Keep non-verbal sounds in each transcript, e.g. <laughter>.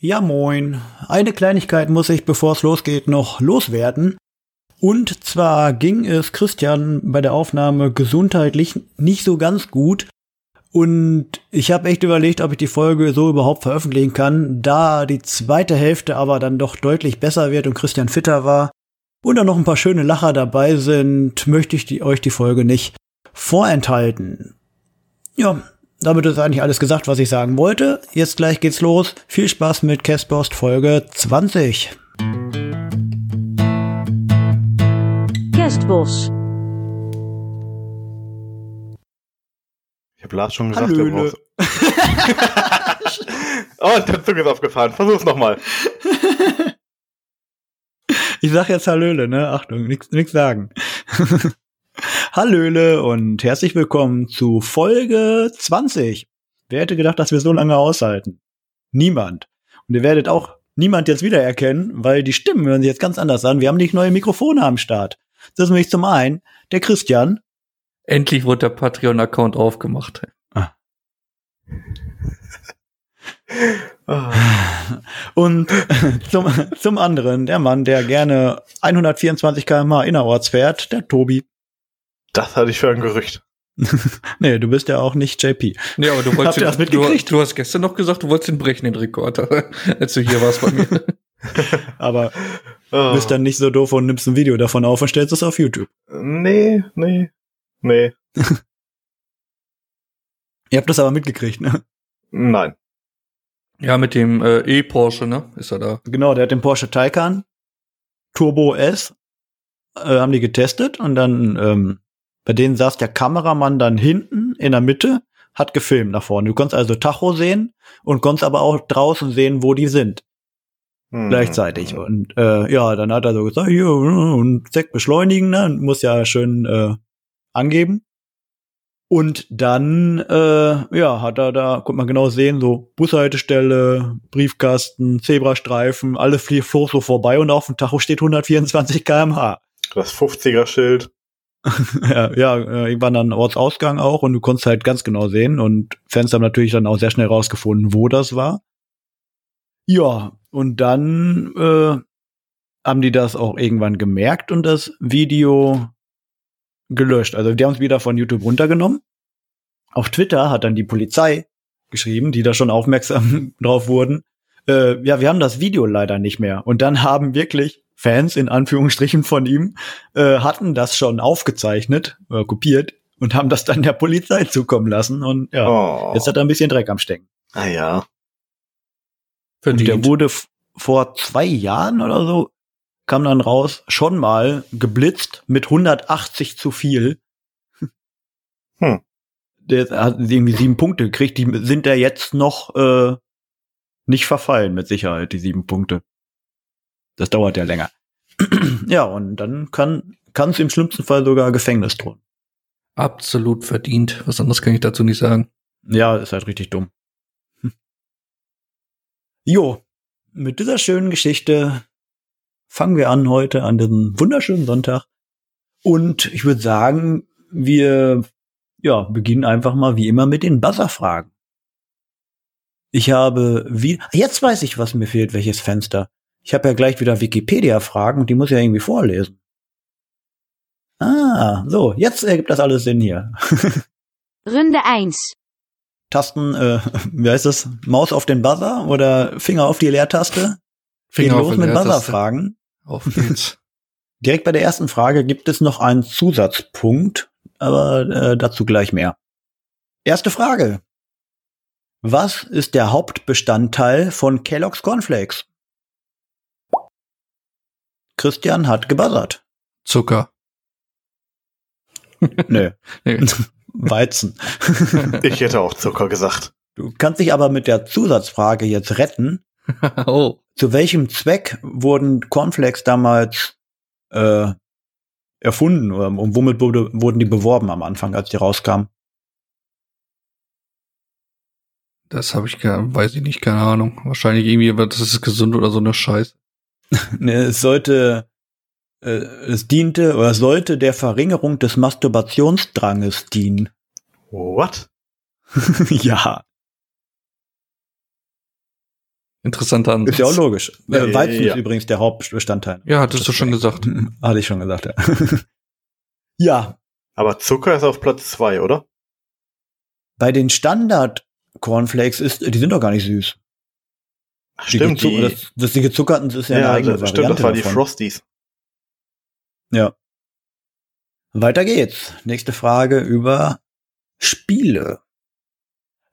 Ja, moin. Eine Kleinigkeit muss ich, bevor es losgeht, noch loswerden. Und zwar ging es Christian bei der Aufnahme gesundheitlich nicht so ganz gut. Und ich habe echt überlegt, ob ich die Folge so überhaupt veröffentlichen kann, da die zweite Hälfte aber dann doch deutlich besser wird und Christian fitter war und da noch ein paar schöne Lacher dabei sind, möchte ich die, euch die Folge nicht vorenthalten. Ja, damit ist eigentlich alles gesagt, was ich sagen wollte. Jetzt gleich geht's los. Viel Spaß mit Castpost Folge 20. Kerstbos. Ich habe Lars schon gesagt, Hallöle. braucht. <laughs> oh, der Zug ist aufgefahren. Versuch's nochmal. Ich sag jetzt Hallöle, ne? Achtung, nix, nix sagen. <laughs> Hallöle und herzlich willkommen zu Folge 20. Wer hätte gedacht, dass wir so lange aushalten? Niemand. Und ihr werdet auch niemand jetzt wiedererkennen, weil die Stimmen hören sich jetzt ganz anders an. Wir haben nicht neue Mikrofone am Start. Das ist nämlich zum einen der Christian. Endlich wurde der Patreon-Account aufgemacht. Ah, Und zum, zum anderen der Mann, der gerne 124 km/h innerorts fährt, der Tobi. Das hatte ich für ein Gerücht. <laughs> Nee, du bist ja auch nicht JP. Ja, aber du <laughs> Habt wolltest ihr das du, mitgekriegt? du hast gestern noch gesagt, du wolltest den brechen, den Rekord, <laughs> als du hier warst bei mir. Aber Oh. du bist dann nicht so doof und nimmst ein Video davon auf und stellst es auf YouTube. Nee, nee, nee, Ihr habt das aber mitgekriegt, ne? nein. Ja, mit dem äh, E-Porsche, ne? Ist er da. Genau, der hat den Porsche Taycan Turbo S äh, haben die getestet und dann ähm, bei denen saß der Kameramann dann hinten in der Mitte, hat gefilmt nach vorne. Du konntest also Tacho sehen und konntest aber auch draußen sehen, wo die sind Hm. gleichzeitig. Und äh, ja, dann hat er so gesagt, hier und zack beschleunigen, ne? muss ja schön äh, angeben. Und dann, äh, ja, hat er da, konnte man genau sehen, so Bushaltestelle, Briefkasten, Zebrastreifen, alles fliegt so vorbei und auf dem Tacho steht 124 km/h. Das 50er-Schild. <laughs> ja, ja, äh, irgendwann dann Ortsausgang auch und du konntest halt ganz genau sehen und Fans haben natürlich dann auch sehr schnell rausgefunden, wo das war. Ja, und dann äh, haben die das auch irgendwann gemerkt und das Video gelöscht. Also die haben es wieder von YouTube runtergenommen. Auf Twitter hat dann die Polizei geschrieben, die da schon aufmerksam <laughs> drauf wurden. Äh, ja, wir haben das Video leider nicht mehr. Und dann haben wirklich Fans in Anführungsstrichen von ihm äh, hatten das schon aufgezeichnet oder kopiert und haben das dann der Polizei zukommen lassen. Und ja, Oh. jetzt hat er ein bisschen Dreck am Stecken. ah ja. Und der Verdient. wurde vor zwei Jahren oder so, kam dann raus, schon mal geblitzt mit 180 zu viel. Hm. Der hat irgendwie sieben Punkte gekriegt, die sind da jetzt noch äh, nicht verfallen, mit Sicherheit, die sieben Punkte. Das dauert ja länger. <clears throat> ja, und dann kann kann es im schlimmsten Fall sogar Gefängnis drohen. Absolut verdient. Was anderes kann ich dazu nicht sagen. Ja, ist halt richtig dumm. Hm. Jo, mit dieser schönen Geschichte fangen wir an heute an diesem wunderschönen Sonntag. Und ich würde sagen, wir ja, beginnen einfach mal wie immer mit den Buzzer-Fragen. Ich habe wie jetzt weiß ich, was mir fehlt, welches Fenster. Ich habe ja gleich wieder Wikipedia-Fragen und die muss ich ja irgendwie vorlesen. Ah, so, jetzt ergibt das alles Sinn hier. <laughs> Runde 1. Tasten, äh, <laughs> wie heißt das? Maus auf den Buzzer oder Finger auf die Leertaste? Geht auf los mit. Buzzer-Fragen. Auf geht's. <laughs> Direkt bei der ersten Frage gibt es noch einen Zusatzpunkt, aber äh, dazu gleich mehr. Erste Frage. Was ist der Hauptbestandteil von Kellogg's Cornflakes? Christian hat gebuzzert. Zucker. <laughs> Nö, Nee. <laughs> Weizen. <laughs> Ich hätte auch Zucker gesagt. Du kannst dich aber mit der Zusatzfrage jetzt retten. oh. Zu welchem Zweck wurden Cornflakes damals äh, erfunden oder und womit wurde, wurden die beworben am Anfang, als die rauskamen? Das habe ich gar, weiß ich nicht, keine Ahnung. Wahrscheinlich irgendwie, aber das ist gesund oder so eine Scheiße. <laughs> Ne, es sollte, äh, es diente oder sollte der Verringerung des Masturbationsdranges dienen. What? <laughs> ja. Interessanter Ansatz. Ist ja auch logisch. Äh, Weizen ja. ist übrigens der Hauptbestandteil. Ja, hattest du schon gesagt. <laughs> Hatte ich schon gesagt, ja. ja, Aber Zucker ist auf Platz zwei, oder? bei den Standard Cornflakes ist, die sind doch gar nicht süß. Ach, stimmt, die, das, das die gezuckerten ist ja, eine ja, eigene das, Variante stimmt, das war die davon. Frosties. Ja. Weiter geht's. Nächste Frage über Spiele.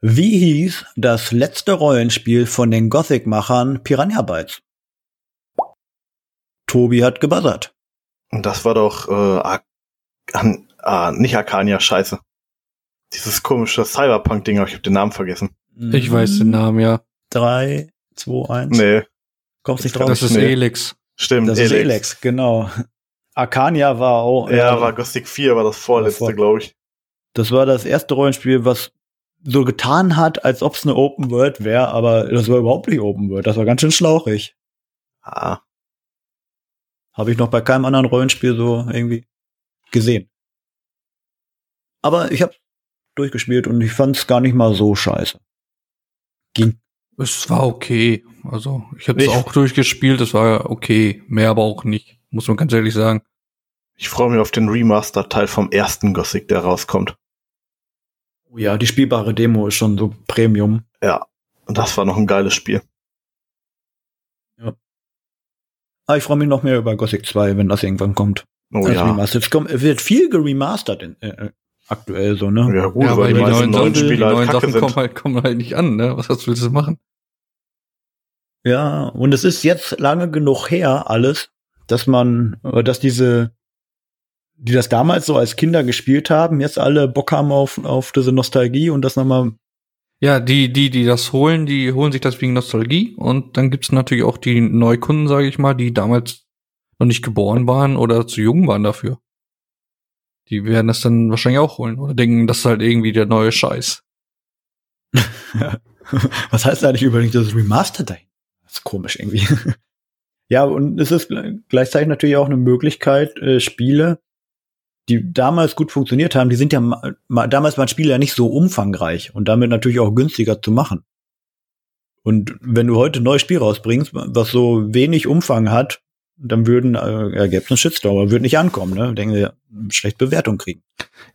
Wie hieß das letzte Rollenspiel von den Gothic-Machern Piranha Bytes? Tobi hat gebuzzert. Und das war doch, äh, Ar an, ah, nicht Arcania, scheiße. Dieses komische Cyberpunk-Ding, aber ich hab den Namen vergessen. Ich weiß den Namen, ja. Drei, zwei, eins. Nee, Kommst nicht Das drauf. Das ist nee. Elix. stimmt, Das ist Elex, genau. Arcania war auch. Ja, äh, war Gothic 4, war das vorletzte, Vor- glaube ich. Das war das erste Rollenspiel, was so getan hat, als ob es eine Open World wäre, aber das war überhaupt nicht Open World. Das war ganz schön schlauchig. Ah, Habe ich noch bei keinem anderen Rollenspiel so irgendwie gesehen. Aber ich habe durchgespielt und ich fand es gar nicht mal so scheiße. Ging. Es war okay. Also, ich habe es auch durchgespielt, es war okay. Mehr aber auch nicht, muss man ganz ehrlich sagen. ich freue mich auf den Remaster-Teil vom ersten Gothic, der rauskommt. Oh ja, die spielbare Demo ist schon so Premium. Ja, und das war noch ein geiles Spiel. Aber Ah, ich freue mich noch mehr über Gothic 2, wenn das irgendwann kommt. Oh ja. Remastered. Es wird viel geremastert in, äh, aktuell so, ne? Ja, gut, ja, weil die, meisten neuen Sachen, die Spiele neuen Sachen kommen halt, kommen halt nicht an, ne? Was willst du machen? Ja, und es ist jetzt lange genug her alles, dass man, äh, dass diese, die das damals so als Kinder gespielt haben, jetzt alle Bock haben auf, auf diese Nostalgie und das nochmal, Ja, die, die, die das holen, die holen sich das wegen Nostalgie. Und dann gibt's natürlich auch die Neukunden, sage ich mal, die damals noch nicht geboren waren oder zu jung waren dafür. Die werden das dann wahrscheinlich auch holen oder denken, das ist halt irgendwie der neue Scheiß. <laughs> was heißt eigentlich übrigens das Remastered dahin? Das ist komisch irgendwie. <laughs> ja, und es ist gle- gleichzeitig natürlich auch eine Möglichkeit, äh, Spiele, die damals gut funktioniert haben, die sind ja, ma, damals waren Spiele ja nicht so umfangreich und damit natürlich auch günstiger zu machen. Und wenn du heute ein neues Spiel rausbringst, was so wenig Umfang hat, dann würden, äh, ja, gäbe es einen Shitstorm, aber würde nicht ankommen, ne? Denken wir, schlecht Bewertung kriegen.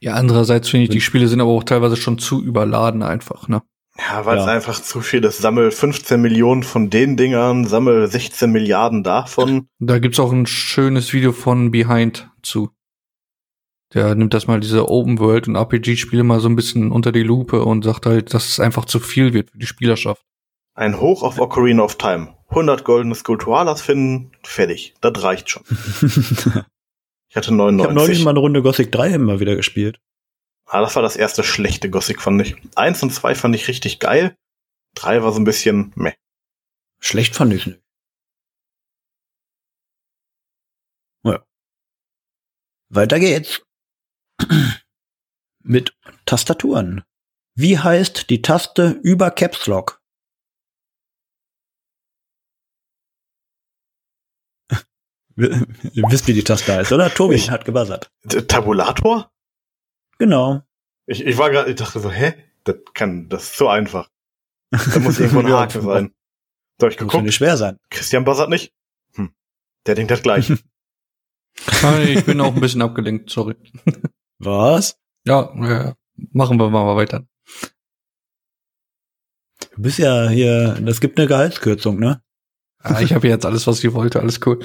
Ja, andererseits finde ich, die Spiele sind aber auch teilweise schon zu überladen einfach, ne? Ja, weil es Ja. einfach zu viel ist. Sammel 15 Millionen von den Dingern, sammel 16 Milliarden davon. Da gibt's auch ein schönes Video von Behind zu. Der nimmt das mal diese Open World und RPG-Spiele mal so ein bisschen unter die Lupe und sagt halt, dass es einfach zu viel wird für die Spielerschaft. Ein Hoch auf Ocarina of Time. 100 goldene Skulptualas finden, fertig. Das reicht schon. <laughs> Ich hatte Ich 99. habe neulich mal eine Runde Gothic 3 immer wieder gespielt. ah, das war das erste schlechte Gothic, fand ich. Eins und zwei fand ich richtig geil. Drei war so ein bisschen meh. Schlecht fand ich nicht. Ja. Weiter geht's. <clears throat> Mit Tastaturen. Wie heißt die Taste über Caps Lock? Ihr <laughs> wisst, wie die Taste heißt, oder? Tobi Ich- hat gebuzzert. Tabulator? Genau. Ich, ich war gerade, ich dachte so, hä? Das kann, das ist so einfach. Da muss <laughs> irgendwo ein Ja, Haken sein. Da hab ich geguckt, nicht schwer sein. Christian buzzert nicht. Hm. Der denkt das gleich. <laughs> Ich bin auch ein bisschen abgelenkt, sorry. Was? Ja, ja, machen wir mal weiter. Du bist ja hier, das gibt eine Gehaltskürzung, ne? Ah, ich habe jetzt alles, was ich wollte, alles cool.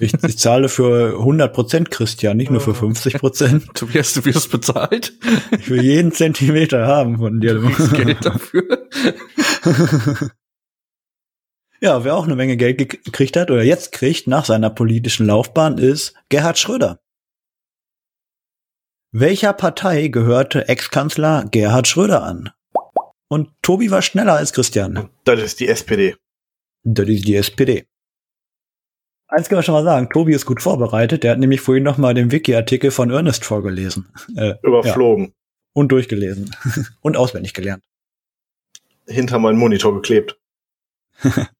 Ich, ich zahle für 100% Christian, nicht nur für 50%. Tobias, du wirst bezahlt. Ich will jeden Zentimeter haben von dir. Du kriegst Geld dafür. ja, wer auch eine Menge Geld gek- gekriegt hat oder jetzt kriegt nach seiner politischen Laufbahn ist Gerhard Schröder. Welcher Partei gehörte Ex-Kanzler Gerhard Schröder an? Und Tobi war schneller als Christian. das ist die SPD. Das ist die SPD. Eins kann man schon mal sagen, Tobi ist gut vorbereitet. Der hat nämlich vorhin noch mal den Wiki-Artikel von Ernest vorgelesen. Äh, Überflogen. und durchgelesen. <laughs> und auswendig gelernt. Hinter meinen Monitor geklebt. <laughs>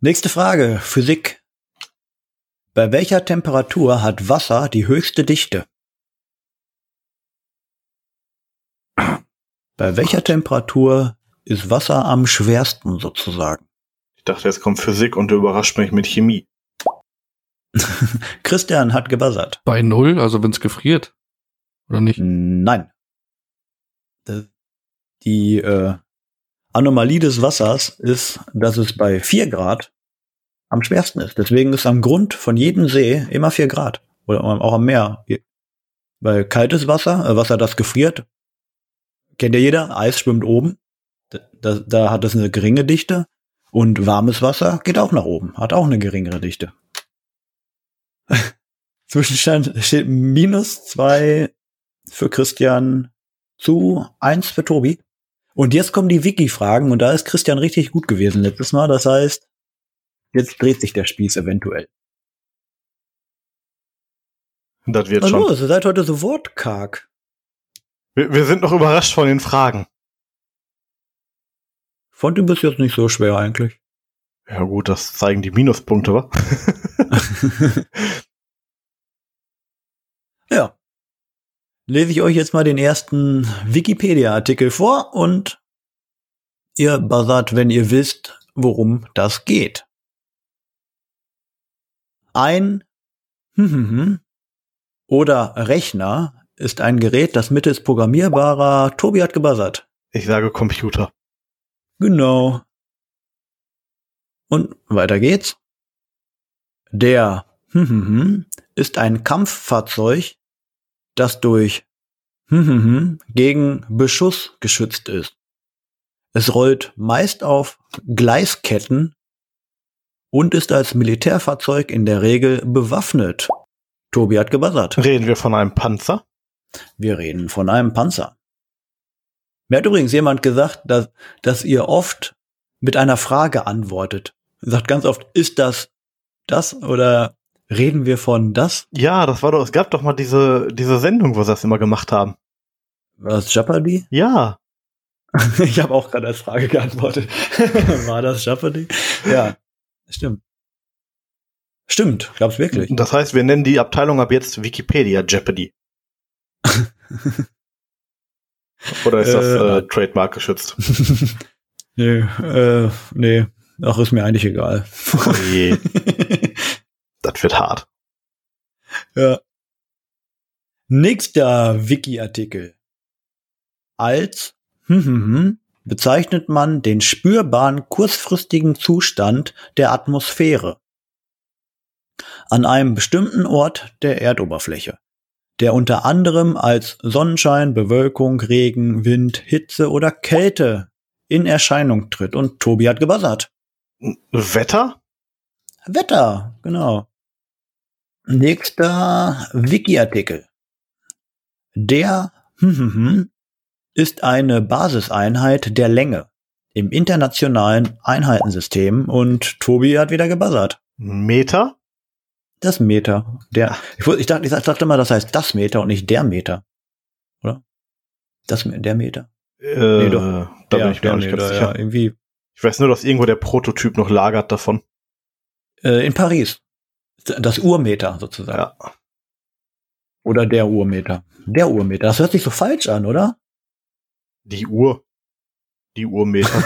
Nächste Frage. Physik. Bei welcher Temperatur hat Wasser die höchste Dichte? <clears throat> Bei welcher Temperatur ist Wasser am schwersten sozusagen? Ich dachte, jetzt kommt Physik und du überrascht mich mit Chemie. <laughs> Christian hat gebuzzert. Bei Null, also wenn es gefriert. Oder nicht? Nein. Das- Die äh, Anomalie des Wassers ist, dass es bei 4 Grad am schwersten ist. Deswegen ist am Grund von jedem See immer 4 Grad. Oder auch am Meer. Weil kaltes Wasser, äh, Wasser, das gefriert, kennt ja jeder, Eis schwimmt oben. Da, da, hat es eine geringe Dichte. Und warmes Wasser geht auch nach oben, hat auch eine geringere Dichte. <laughs> Zwischenstand steht minus zwei für Christian zu eins für Tobi. Und jetzt kommen die Wiki-Fragen und da ist Christian richtig gut gewesen letztes Mal. Das heißt, jetzt dreht sich der Spieß eventuell. Das wird Was schon. los? Ihr seid heute so wortkarg. Wir, wir sind noch überrascht von den Fragen. Fand ihn bis jetzt nicht so schwer eigentlich. Ja gut, das zeigen die Minuspunkte, wa? <laughs> Ja. Lese ich euch jetzt mal den ersten Wikipedia-Artikel vor und ihr buzzert, wenn ihr wisst, worum das geht. Ein <laughs> oder Rechner ist ein Gerät, das mittels programmierbarer Tobi hat gebuzzert. Ich sage Computer. Genau. Und weiter geht's. Der ist ein Kampffahrzeug, das durch gegen Beschuss geschützt ist. Es rollt meist auf Gleisketten und ist als Militärfahrzeug in der Regel bewaffnet. Tobi hat gebuzzert. Reden wir von einem Panzer? Wir reden von einem Panzer. Mir hat übrigens jemand gesagt, dass, dass ihr oft mit einer Frage antwortet. Ihr sagt ganz oft, ist das das oder reden wir von das? Ja, das war doch, es gab doch mal diese, diese Sendung, wo sie das immer gemacht haben. War das Jeopardy? <laughs> Ja. Ich habe auch gerade als Frage geantwortet. <laughs> War das Jeopardy? Ja, stimmt. Stimmt, glaub's wirklich. Das heißt, wir nennen die Abteilung ab jetzt Wikipedia Jeopardy. <laughs> Oder ist das Äh, äh, Trademark geschützt? <laughs> nee, äh, nee, ach, ist mir eigentlich egal. Oh je, <laughs> das wird hart. Ja. Nächster Wiki-Artikel. Als bezeichnet man den spürbaren kurzfristigen Zustand der Atmosphäre an einem bestimmten Ort der Erdoberfläche, der unter anderem als Sonnenschein, Bewölkung, Regen, Wind, Hitze oder Kälte in Erscheinung tritt. Und Tobi hat gebuzzert. Wetter? Wetter, genau. Nächster Wiki-Artikel. Der <laughs> ist eine Basiseinheit der Länge im internationalen Einheitensystem und Tobi hat wieder gebuzzert. Meter? Das Meter. Der, ich, ich, dachte, ich dachte immer, das heißt das Meter und nicht der Meter. Oder? Das, der Meter. Äh, Nee, doch. Da der, bin ich mir nicht ganz sicher. ja, irgendwie. Ich weiß nur, dass irgendwo der Prototyp noch lagert davon. Äh, in Paris. Das Urmeter sozusagen. Ja. Oder der Urmeter. Der Urmeter. Das hört sich so falsch an, oder? Die Uhr. Die Urmeter. <laughs>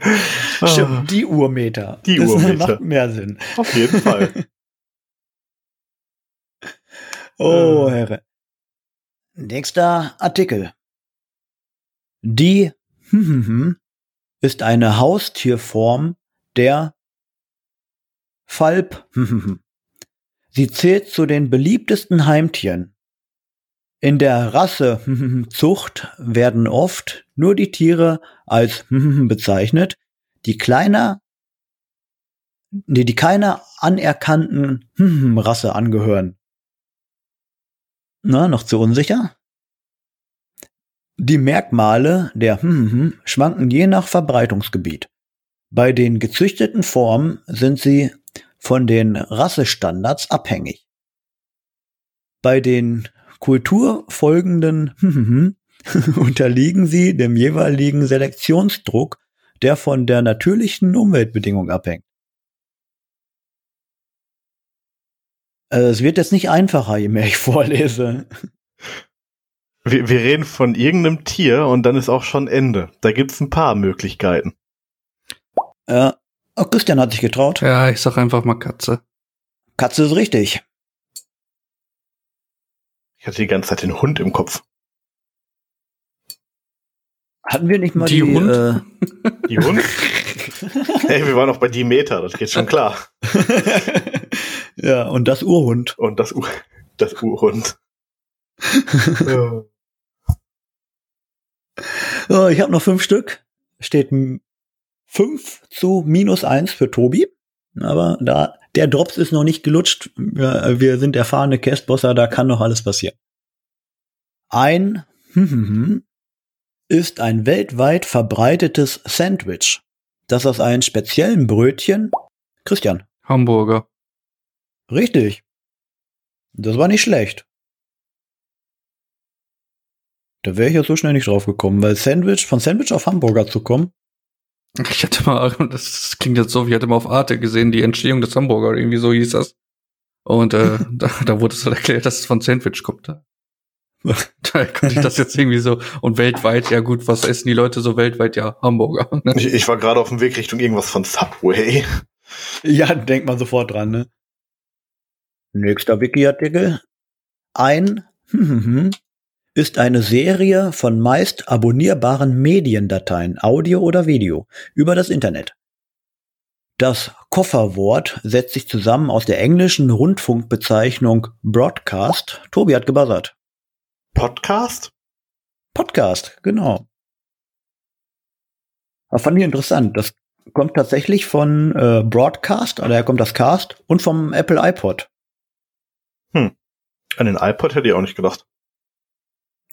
<laughs> <laughs> Stimmt, die Urmeter. Ah. Die das Urmeter. macht mehr Sinn. Auf jeden Fall. <laughs> Oh, Äh. Herre. Nächster Artikel. Die <laughs> ist eine Haustierform der Falb. Sie zählt zu den beliebtesten Heimtieren. In der Rassezucht werden oft nur die Tiere als bezeichnet, die kleiner, die, die keiner anerkannten Rasse angehören. Na, noch zu unsicher? Die Merkmale der schwanken je nach Verbreitungsgebiet. Bei den gezüchteten Formen sind sie von den Rassestandards abhängig. Bei den kulturfolgenden <laughs> unterliegen sie dem jeweiligen Selektionsdruck, der von der natürlichen Umweltbedingung abhängt. Äh, Es wird jetzt nicht einfacher, je mehr ich <laughs> vorlese. wir, wir reden von irgendeinem Tier und dann ist auch schon Ende. Da gibt's ein paar Möglichkeiten. Äh, oh, Christian hat sich getraut. Ja, ich sag einfach mal Katze. Katze ist richtig. Ich hatte die ganze Zeit den Hund im Kopf. Hatten wir nicht mal Die die, Hund? Äh, <laughs> Die Hund? <laughs> hey, wir waren auch bei Demeter, das geht schon klar. <laughs> ja, und das Urhund. Und das, U das Urhund. Ja. So, ich habe noch fünf Stück. Steht fünf zu minus eins für Tobi. Aber da der Drops ist noch nicht gelutscht. Wir, wir sind erfahrene Castbosser, da kann noch alles passieren. Ein ist ein weltweit verbreitetes Sandwich, das aus einem speziellen Brötchen. Christian, Hamburger. richtig. Das war nicht schlecht. Da wäre ich ja so schnell nicht drauf gekommen, weil Sandwich, von Sandwich auf Hamburger zu kommen, Ich hatte mal, <laughs> das klingt jetzt so, ich hatte mal auf Arte gesehen, die Entstehung des Hamburger, irgendwie so hieß das. Und äh, <laughs> da, da wurde es dann erklärt, dass es von Sandwich kommt. <laughs> Da konnte ich das jetzt irgendwie so. Und weltweit, ja gut, was essen die Leute so weltweit? Ja, Hamburger. <laughs> ne? Ich, ich war gerade auf dem Weg Richtung irgendwas von Subway. <laughs> Ja, denkt man sofort dran, ne? Nächster Wiki-Artikel. Ein ist eine Serie von meist abonnierbaren Mediendateien, Audio oder Video, über das Internet. Das Kofferwort setzt sich zusammen aus der englischen Rundfunkbezeichnung Broadcast. Tobi hat gebuzzert. Podcast? Podcast, genau. Das fand ich interessant. Das kommt tatsächlich von äh, Broadcast, oder daher kommt das Cast, und vom Apple iPod. An den iPod hätte ich auch nicht gedacht.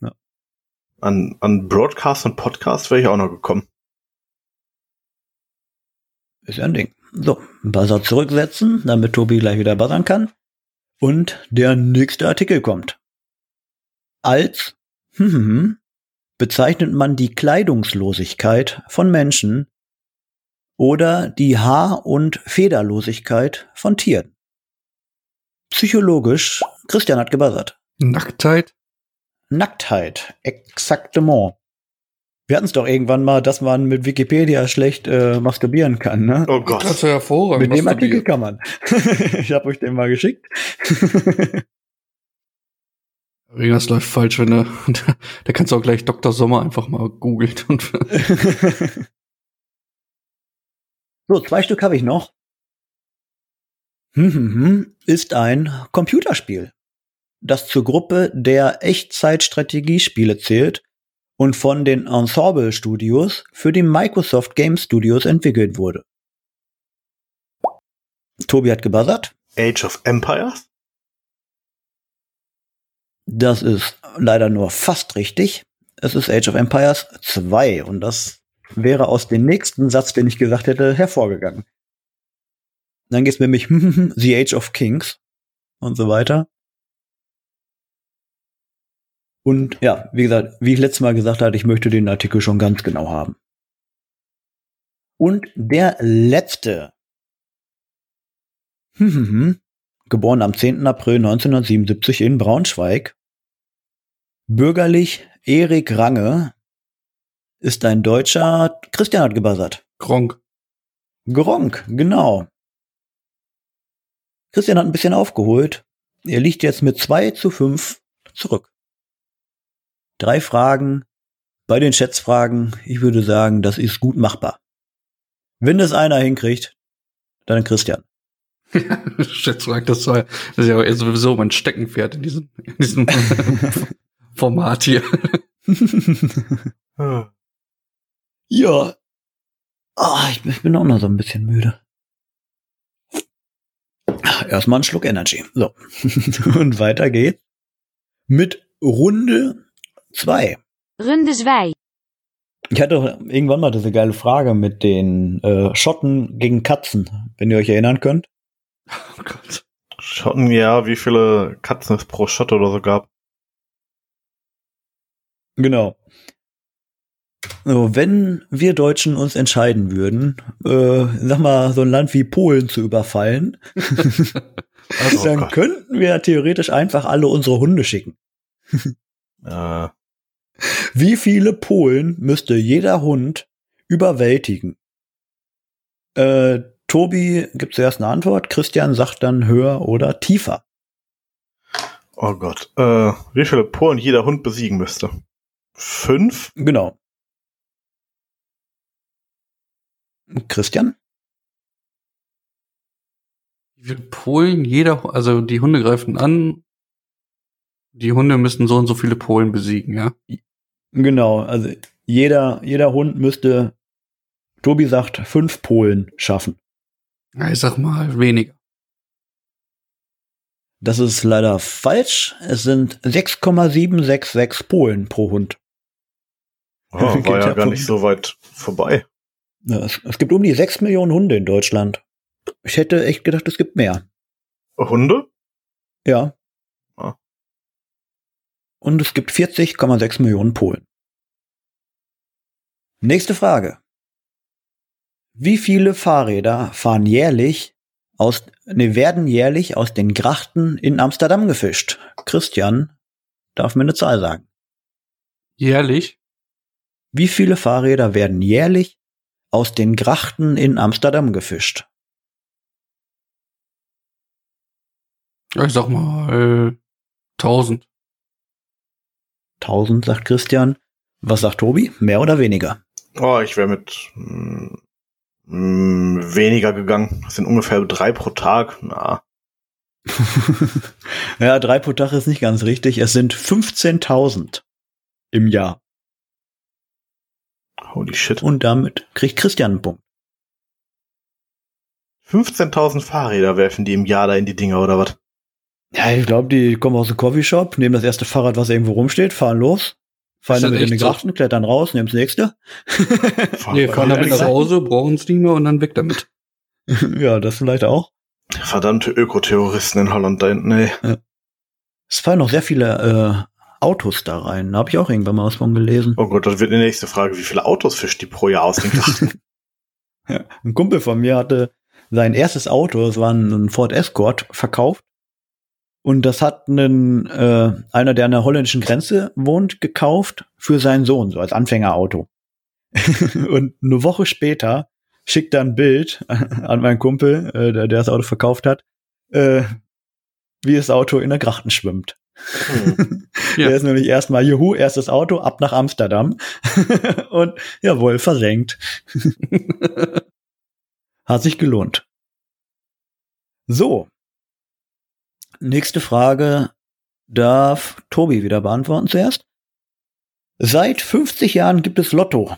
Ja. An, an Broadcast und Podcast wäre ich auch noch gekommen. Ist ja ein Ding. So, Buzzer zurücksetzen, damit Tobi gleich wieder buzzern kann. Und der nächste Artikel kommt. Als bezeichnet man die Kleidungslosigkeit von Menschen oder die Haar- und Federlosigkeit von Tieren. Psychologisch, Christian hat gebuzzert. Nacktheit? Nacktheit, exaktement. Wir hatten es doch irgendwann mal, dass man mit Wikipedia schlecht äh, masturbieren kann, ne? Oh Das ist Gott. ja hervorragend. Mit dem Artikel kann man. <laughs> ich habe euch den mal geschickt. <laughs> Irgendwas läuft falsch, wenn du, <laughs> da kannst du auch gleich Dr. Sommer einfach mal googeln. Und <laughs> so, zwei Stück habe ich noch. Ist ein Computerspiel, das zur Gruppe der Echtzeitstrategiespiele zählt und von den Ensemble Studios für die Microsoft Game Studios entwickelt wurde. Tobi hat gebuzzert. Age of Empires? Das ist leider nur fast richtig. Es ist Age of Empires 2 und das wäre aus dem nächsten Satz, den ich gesagt hätte, hervorgegangen. Dann geht's nämlich <laughs> The Age of Kings und so weiter. Und ja, wie gesagt, wie ich letztes Mal gesagt hatte, ich möchte den Artikel schon ganz genau haben. Und der letzte. <laughs> Geboren am 10. April 1977 in Braunschweig. Bürgerlich Erik Range ist ein Deutscher. Christian hat gebuzzert. Gronk. Gronk, genau. Christian hat ein bisschen aufgeholt. Er liegt jetzt mit 2 zu 5 zurück. Drei Fragen. Bei den Schätzfragen, ich würde sagen, das ist gut machbar. Wenn das einer hinkriegt, dann Christian. <laughs> Schätzfrag, das war das ist ja sowieso mein Steckenpferd in diesem, in diesem <laughs> Format hier. Hm. Ja. Ah, ich bin- ich bin auch noch so ein bisschen müde. Erstmal einen Schluck Energy. So. <laughs> Und weiter geht's mit Runde zwei. Runde 2. Ich hatte irgendwann mal diese geile Frage mit den äh, Schotten gegen Katzen, wenn ihr euch erinnern könnt. Oh Gott. Schotten, ja, wie viele Katzen es pro Schotte oder so gab. Genau. So, wenn wir Deutschen uns entscheiden würden, äh, sag mal, so ein Land wie Polen zu überfallen, <laughs> Oh dann Gott. könnten wir theoretisch einfach alle unsere Hunde schicken. Äh, <laughs> Wie viele Polen müsste jeder Hund überwältigen? Äh, Tobi gibt zuerst eine Antwort, Christian sagt dann höher oder tiefer. Oh Gott. Äh, wie viele Polen jeder Hund besiegen müsste? Fünf? Genau. Christian? Wie viele Polen jeder, also die Hunde greifen an. Die Hunde müssen so und so viele Polen besiegen, ja? Genau, also jeder, jeder Hund müsste, Tobi sagt, fünf Polen schaffen. Ja, Ich sag mal weniger. Das ist leider falsch. Es sind 6,766 Polen pro Hund. Oh, <laughs> war ja gar von- nicht so weit vorbei. Ja, es, es gibt um die 6 Millionen Hunde in Deutschland. Ich hätte echt gedacht, es gibt mehr. Hunde? Ja. Ah. Und es gibt 40,6 Millionen Polen. Nächste Frage. Wie viele Fahrräder fahren jährlich aus, ne, werden jährlich aus den Grachten in Amsterdam gefischt? Christian darf mir eine Zahl sagen. Jährlich? Wie viele Fahrräder werden jährlich aus den Grachten in Amsterdam gefischt? Ich sag mal äh, 1000. 1000, sagt Christian. Was sagt Tobi? Mehr oder weniger? Oh, ich wäre mit mm, mm, weniger gegangen. Das sind ungefähr drei pro Tag. Na, <laughs> ja, drei pro Tag ist nicht ganz richtig. Es sind 15.000 im Jahr. Holy shit. Und damit kriegt Christian einen Punkt. 15.000 Fahrräder werfen die im Jahr da in die Dinger oder was? Ja, ich glaube, die kommen aus dem Coffeeshop, nehmen das erste Fahrrad, was irgendwo rumsteht, fahren los, das damit in echt die so? Grachten, klettern raus, nehmen das nächste. Nee, fahren damit nach Hause, brauchen es nicht mehr und dann weg damit. <laughs> ja, das vielleicht auch. Verdammte Ökoterroristen in Holland da hinten, ey. Es fallen noch sehr viele äh, Autos da rein. Da habe ich auch irgendwann mal was von gelesen. Oh Gott, das wird die nächste Frage. Wie viele Autos fischt die pro Jahr aus den Grachten? <laughs> <laughs> Ja, ein Kumpel von mir hatte sein erstes Auto, es war ein Ford Escort, verkauft. Und das hat einen, äh, einer, der an der holländischen Grenze wohnt, gekauft für seinen Sohn, so als Anfängerauto. <laughs> und eine Woche später schickt er ein Bild an meinen Kumpel, äh, der, der das Auto verkauft hat, äh, wie das Auto in der Grachten schwimmt. Hm. <laughs> Ja. Der ist nämlich erstmal, juhu, erstes Auto, ab nach Amsterdam. <laughs> und jawohl, versenkt. <laughs> Hat sich gelohnt. So. Nächste Frage darf Tobi wieder beantworten zuerst. Seit 50 Jahren gibt es Lotto.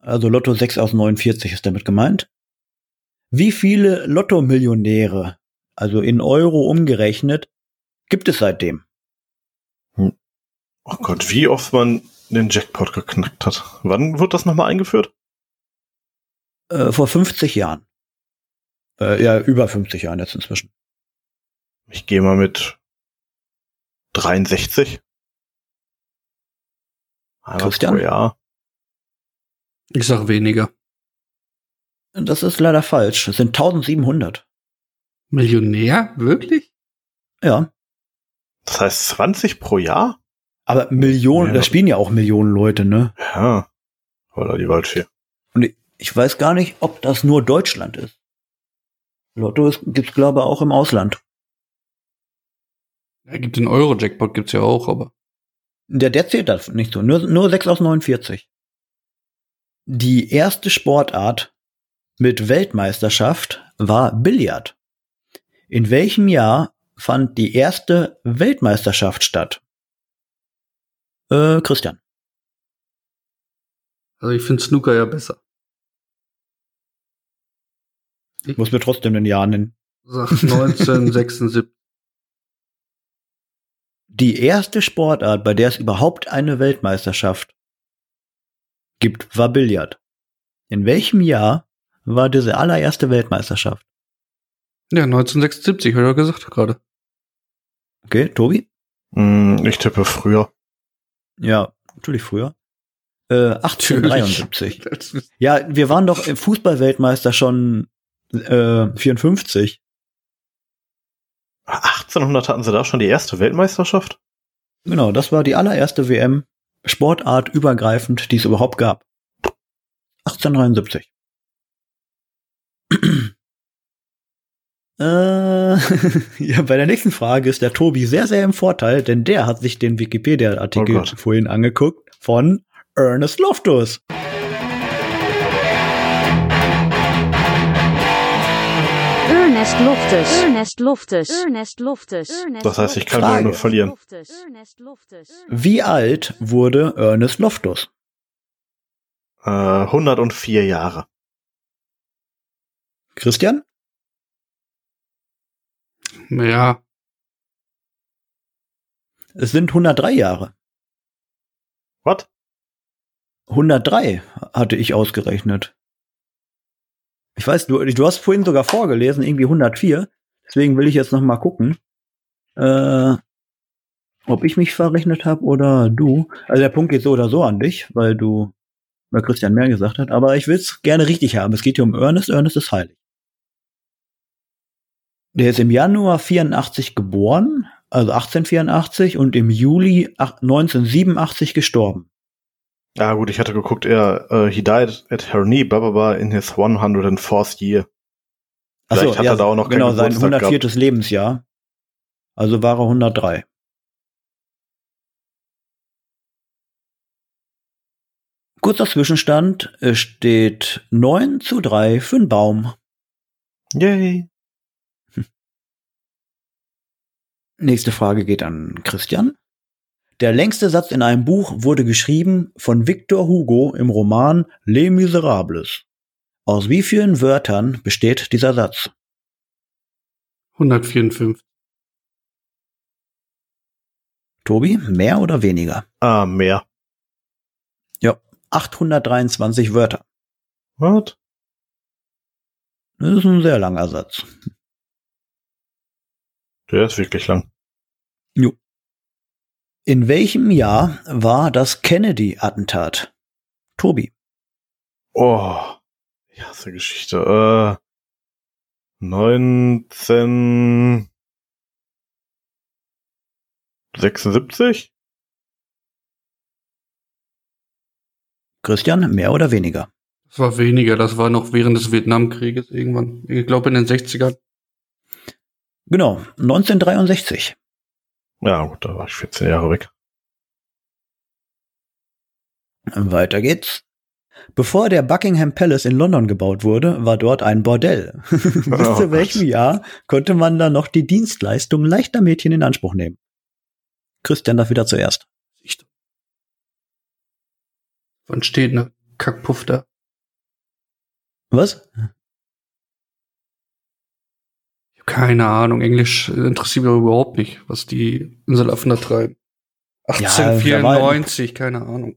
Also Lotto 6 aus 49 ist damit gemeint. Wie viele Lotto-Millionäre, also in Euro umgerechnet, gibt es seitdem? Oh Gott, wie oft man den Jackpot geknackt hat. Wann wird das nochmal eingeführt? Äh, vor 50 Jahren. Äh, ja, über 50 Jahren jetzt inzwischen. Ich gehe mal mit 63. Einmal Christian? pro Jahr. Ich sag weniger. Das ist leider falsch. Es sind 1700. Millionär? Wirklich? Ja. Das heißt 20 pro Jahr? Aber Millionen, Ja. da spielen ja auch Millionen Leute, ne? Ja. Oder die Waldfee. Und ich- weiß gar nicht, ob das nur Deutschland ist. Lotto ist, gibt's glaube ich auch im Ausland. Ja, gibt den Euro-Jackpot gibt's ja auch, aber. Der, der zählt das nicht so. Nur, nur 6 aus 49. Die erste Sportart mit Weltmeisterschaft war Billard. In welchem Jahr fand die erste Weltmeisterschaft statt? Äh, Christian. Also ich finde Snooker ja besser. Ich muss mir trotzdem den Jahr nennen. Sag 1976. <laughs> Die erste Sportart, bei der es überhaupt eine Weltmeisterschaft gibt, war Billard. In welchem Jahr war diese allererste Weltmeisterschaft? ja, 1976, habe ich ja gesagt gerade. Okay, Tobi? Hm, ich tippe früher. Ja, natürlich früher. Äh, 1873. Ja, wir waren doch im Fußballweltmeister schon äh, 54. 1800 hatten sie da schon die erste Weltmeisterschaft? Genau, das war die allererste WM Sportart übergreifend, die es überhaupt gab. 1873. <clears throat> äh, <laughs> ja, bei der nächsten Frage ist der Tobi sehr, sehr im Vorteil, denn der hat sich den Wikipedia-Artikel Oh vorhin angeguckt von Ernest Loftus. Ernest Loftus. Ernest Loftus. Ernest Loftus. Das heißt, ich kann Frage. nur, verlieren. Ernest Loftus. Wie alt wurde Ernest Loftus? Äh, 104 Jahre. Christian? Ja, Es sind 103 Jahre. Was? 103 hatte ich ausgerechnet. Ich weiß, du, du hast vorhin sogar vorgelesen, irgendwie 104. Deswegen will ich jetzt noch mal gucken, äh, ob ich mich verrechnet habe oder du. Also der Punkt geht so oder so an dich, weil du, weil Christian mehr gesagt hat. Aber ich will es gerne richtig haben. Es geht hier um Ernest. Ernest ist heilig. Der ist im Januar 84 geboren, also 1884, und im Juli ach- 1987 gestorben. Ja, gut, ich hatte geguckt, er, äh, he died at her knee, blah, blah, blah, in his 104th year. Vielleicht hat er da auch noch genau, sein Geburtstag 104. Lebensjahr. Also war er 103. Kurzer Zwischenstand, es steht 9 zu 3 für den Baum. Yay. Nächste Frage geht an Christian. Der längste Satz in einem Buch wurde geschrieben von Victor Hugo im Roman Les Miserables. Aus wie vielen Wörtern besteht dieser Satz? 154. Tobi, mehr oder weniger? Ah, mehr. 823 Wörter. Was? Das ist ein sehr langer Satz. Der ist wirklich lang. In welchem Jahr war das Kennedy-Attentat? Tobi. Oh. Ich hasse Geschichte. Äh, 1976? Christian, mehr oder weniger? Das war weniger, das war noch während des Vietnamkrieges irgendwann. Ich glaube in den 60ern. Genau, 1963. Ja, gut, da war ich 14 Jahre weg. Weiter geht's. Bevor der Buckingham Palace in London gebaut wurde, war dort ein Bordell. <laughs> Bis Oh zu welchem Gott. Jahr konnte man da noch die Dienstleistung leichter Mädchen in Anspruch nehmen? Christian darf wieder zuerst. Ich Wann steht ne Kackpuff da? Was? Keine Ahnung. Englisch äh, interessiert mich überhaupt nicht, was die Inselaffen da treiben. Ja, wer war- 1894, keine Ahnung.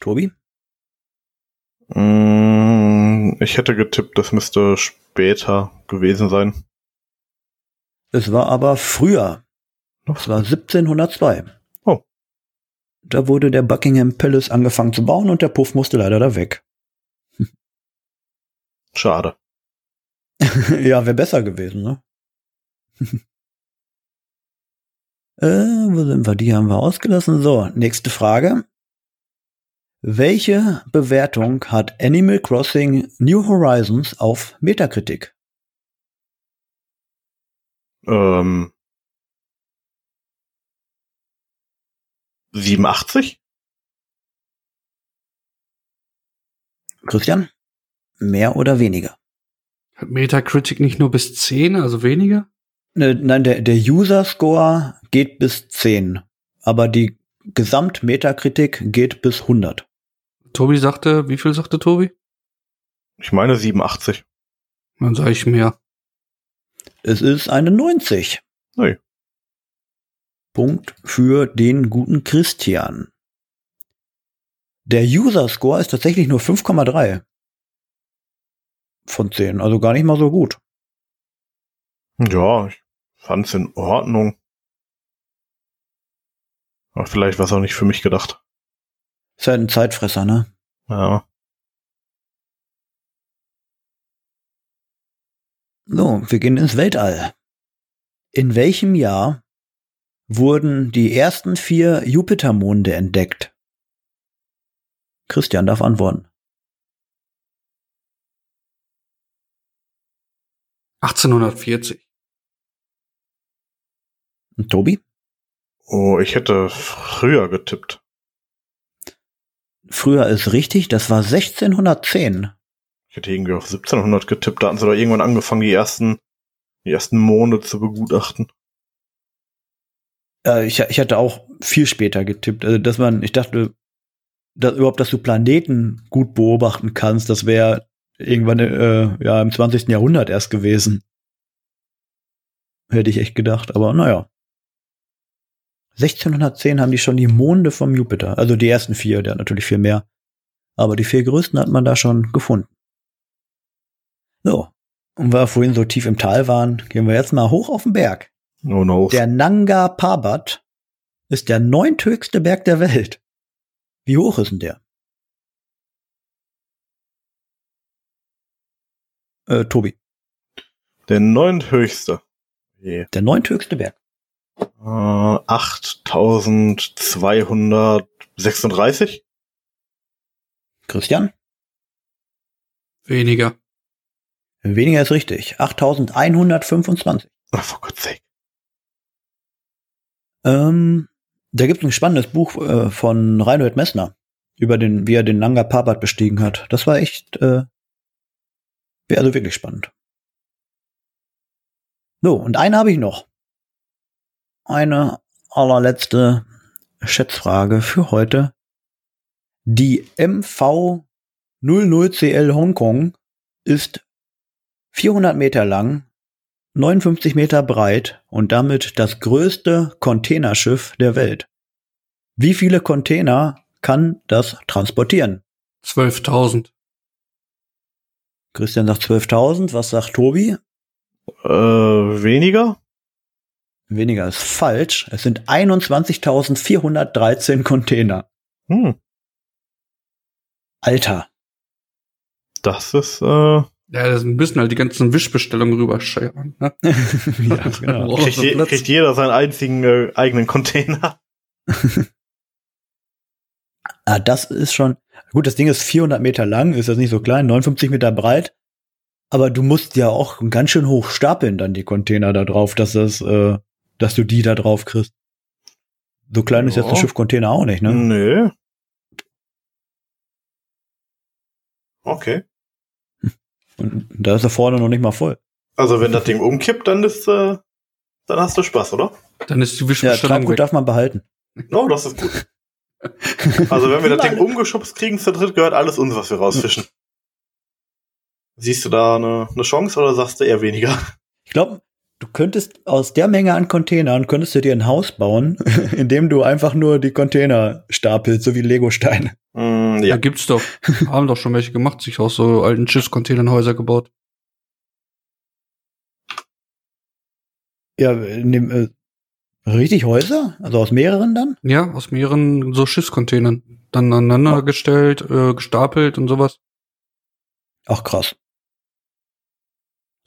Tobi? Mm, ich hätte getippt, das müsste später gewesen sein. Es war aber früher. Es war 1702. Oh. Da wurde der Buckingham Palace angefangen zu bauen und der Puff musste leider da weg. Schade. <laughs> ja, wäre besser gewesen, ne? <laughs> äh, wo sind wir? Die haben wir ausgelassen. So, nächste Frage. Welche Bewertung hat Animal Crossing New Horizons auf Metacritic? Ähm, 87? Christian? Mehr oder weniger? Hat Metacritic nicht nur bis 10, also weniger? Ne, nein, der, der User-Score geht bis 10, aber die Gesamt-Metakritik geht bis 100. Tobi sagte, wie viel sagte Tobi? Ich meine 87. Dann sage ich mehr. Es ist eine 90. Ui. Punkt für den guten Christian. Der User-Score ist tatsächlich nur 5,3 von 10, also gar nicht mal so gut. Ja, ich fand's in Ordnung. Aber vielleicht war es auch nicht für mich gedacht. Ist halt ein Zeitfresser, ne? Ja. So, wir gehen ins Weltall. In welchem Jahr wurden die ersten vier Jupitermonde entdeckt? Christian darf antworten. 1840. Und Tobi? Oh, ich hätte früher getippt. Früher ist richtig, das war 1610. Ich hätte irgendwie auf 1700 getippt. Da hatten sie doch irgendwann angefangen, die ersten, die ersten Monde zu begutachten. Äh, ich, ich hatte auch viel später getippt. Also, dass man, ich dachte, dass überhaupt, dass du Planeten gut beobachten kannst, das wäre irgendwann äh, ja im 20. Jahrhundert erst gewesen. Hätte ich echt gedacht, aber naja. 1610 haben die schon die Monde vom Jupiter. Also die ersten vier, der hat natürlich viel mehr. Aber die vier größten hat man da schon gefunden. So. Und weil wir vorhin so tief im Tal waren, gehen wir jetzt mal hoch auf den Berg. Oh no. Der Nanga Parbat ist der neunthöchste Berg der Welt. Wie hoch ist denn der? Äh, Tobi, Der neunthöchste. Je. der neunthöchste Berg. Äh, 8236. Christian? Weniger. Weniger ist richtig. 8125. Ach, for God's sake. Ähm, da gibt es ein spannendes Buch äh, von Reinhold Messner über den, wie er den Nanga Parbat bestiegen hat. Das war echt, äh, wäre also wirklich spannend. So, und eine habe ich noch. Eine allerletzte Schätzfrage für heute. Die MV 00CL Hongkong ist 400 Meter lang, 59 Meter breit und damit das größte Containerschiff der Welt. Wie viele Container kann das transportieren? 12.000. Christian sagt 12.000. Was sagt Tobi? Äh, weniger? Weniger ist falsch. Es sind 21.413 Container. Hm, Alter. das ist, äh, Ja, das müssen halt die ganzen Wischbestellungen rüberscheren. Ne? <laughs> ja, genau. Kriegt, je, kriegt jeder seinen einzigen äh, eigenen Container. <laughs> Ah, das ist schon, gut, das Ding ist 400 Meter lang, ist das nicht so klein, 59 Meter breit. Aber du musst ja auch ganz schön hoch stapeln dann die Container da drauf, dass das, äh, dass du die da drauf kriegst. So klein ist jetzt ein Ja. Schiffcontainer auch nicht, ne? Nö. Okay. Und da ist er vorne noch nicht mal voll. Also wenn das Ding umkippt, dann ist, äh, dann hast du Spaß, oder? Dann ist die Ja, Wischbestellung Treibgut weg. darf man behalten. Oh, das ist gut. Also wenn wir das Ding umgeschubst kriegen zu dritt, gehört alles uns, was wir rausfischen. Siehst du da eine, eine Chance oder sagst du eher weniger? Ich glaube, du könntest aus der Menge an Containern könntest du dir ein Haus bauen, <laughs> in dem du einfach nur die Container stapelst, so wie Legosteine. Mm, Ja, ja. gibt's doch. <laughs> Haben doch schon welche gemacht, sich aus so alten Schiffscontainern Häuser gebaut. Ja, äh, richtig Häuser? Also aus mehreren dann? Ja, aus mehreren so Schiffscontainern. Dann aneinander gestellt, äh, gestapelt und sowas. Ach krass.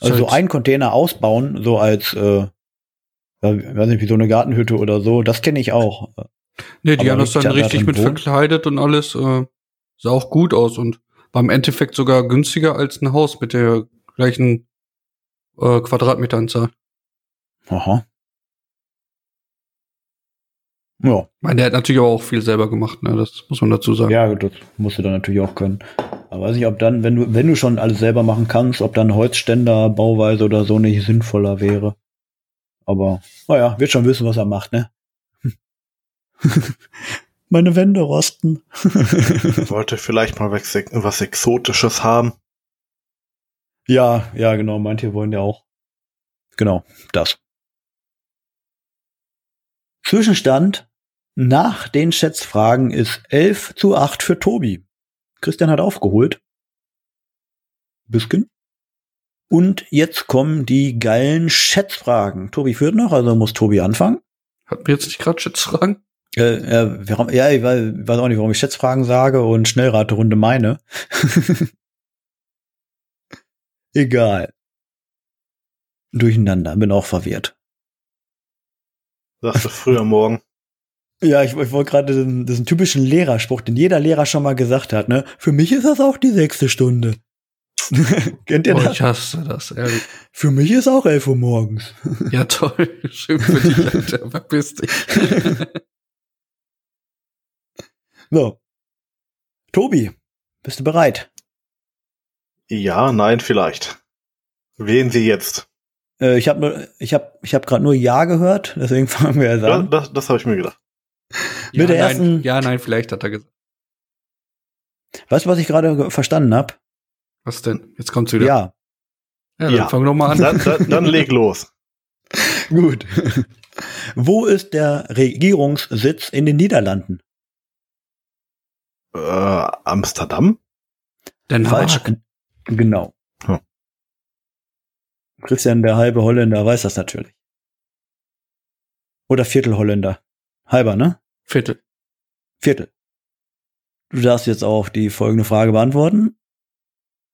Also so einen Container ausbauen, so als, äh, weiß nicht, wie so eine Gartenhütte oder so, das kenne ich auch. Nee, die aber haben das dann richtig mit wohnt? verkleidet und alles. Äh, sah auch gut aus und war im Endeffekt sogar günstiger als ein Haus mit der gleichen äh, Quadratmeteranzahl. Aha. Ja, Ich meine, der hat natürlich auch viel selber gemacht, ne? Das muss man dazu sagen. ja, das musst du dann natürlich auch können. Aber weiß nicht, ob dann, wenn du, wenn du schon alles selber machen kannst, ob dann Holzständer, Bauweise oder so nicht sinnvoller wäre. Aber, naja, wird schon wissen, was er macht, ne? <laughs> Meine Wände rosten. <laughs> Wollte vielleicht mal was, was Exotisches haben. ja, ja, genau, manche wollen ja auch. Genau, das. Zwischenstand nach den Schätzfragen ist 11 zu 8 für Tobi. Christian hat aufgeholt. Bisschen. Und jetzt kommen die geilen Schätzfragen. Tobi führt noch, also muss Tobi anfangen. Hatten wir jetzt nicht gerade Schätzfragen? Äh, äh, warum, ja, ich weiß, weiß auch nicht, warum ich Schätzfragen sage und Schnellraterunde meine. <laughs> Egal. Durcheinander, bin auch verwirrt. Sagst du früher morgen. Ja, ich, ich wollte gerade diesen, diesen typischen Lehrerspruch, den jeder Lehrer schon mal gesagt hat, ne? Für mich ist das auch die sechste Stunde. <laughs> Kennt ihr Oh, das? ich hasse das, ehrlich. Für mich ist auch elf Uhr morgens. Ja, toll. <laughs> Schön für dich, Alter. Verpiss dich. <laughs> So. Tobi, bist du bereit? Ja, nein, vielleicht. Wählen Sie jetzt. Äh, ich habe nur, ich habe, ich habe gerade nur Ja gehört, deswegen fangen wir jetzt Ja, an. das das habe ich mir gedacht. Mit ja, der nein, ersten- ja, nein, vielleicht hat er gesagt. Weißt du, was ich gerade ge- verstanden habe? Was denn? Jetzt kommt's wieder. Ja, ja dann Ja. fang doch mal an. Dann, dann, dann leg los. <laughs> gut. <laughs> Wo ist der Regierungssitz in den Niederlanden? Äh, Amsterdam? Den Falsch. Haag. Genau. Hm. Christian, der halbe Holländer, weiß das natürlich. Oder Viertelholländer. Halber, ne? Viertel. Viertel. Du darfst jetzt auch die folgende Frage beantworten.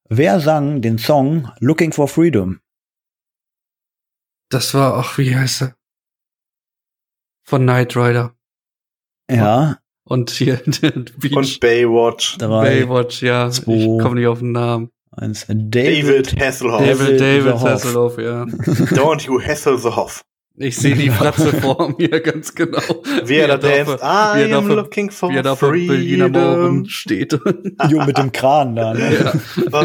Wer sang den Song Looking for Freedom? Das war, ach, wie heißt er? Von Knight Rider. Ja, Und hier, <laughs> Beach. Und Baywatch. drei, Baywatch, ja. zwei, ich komme nicht auf den Namen. eins. David David. Hasselhoff. David David. Hasselhoff, ja. Don't you hassle the Hoff. Ich sehe die <laughs> Fratze vor mir ganz genau. Wie er da er I da am für- looking for Wie er da vor Berliner rumsteht. Jo, mit dem Kran da, ne? ja,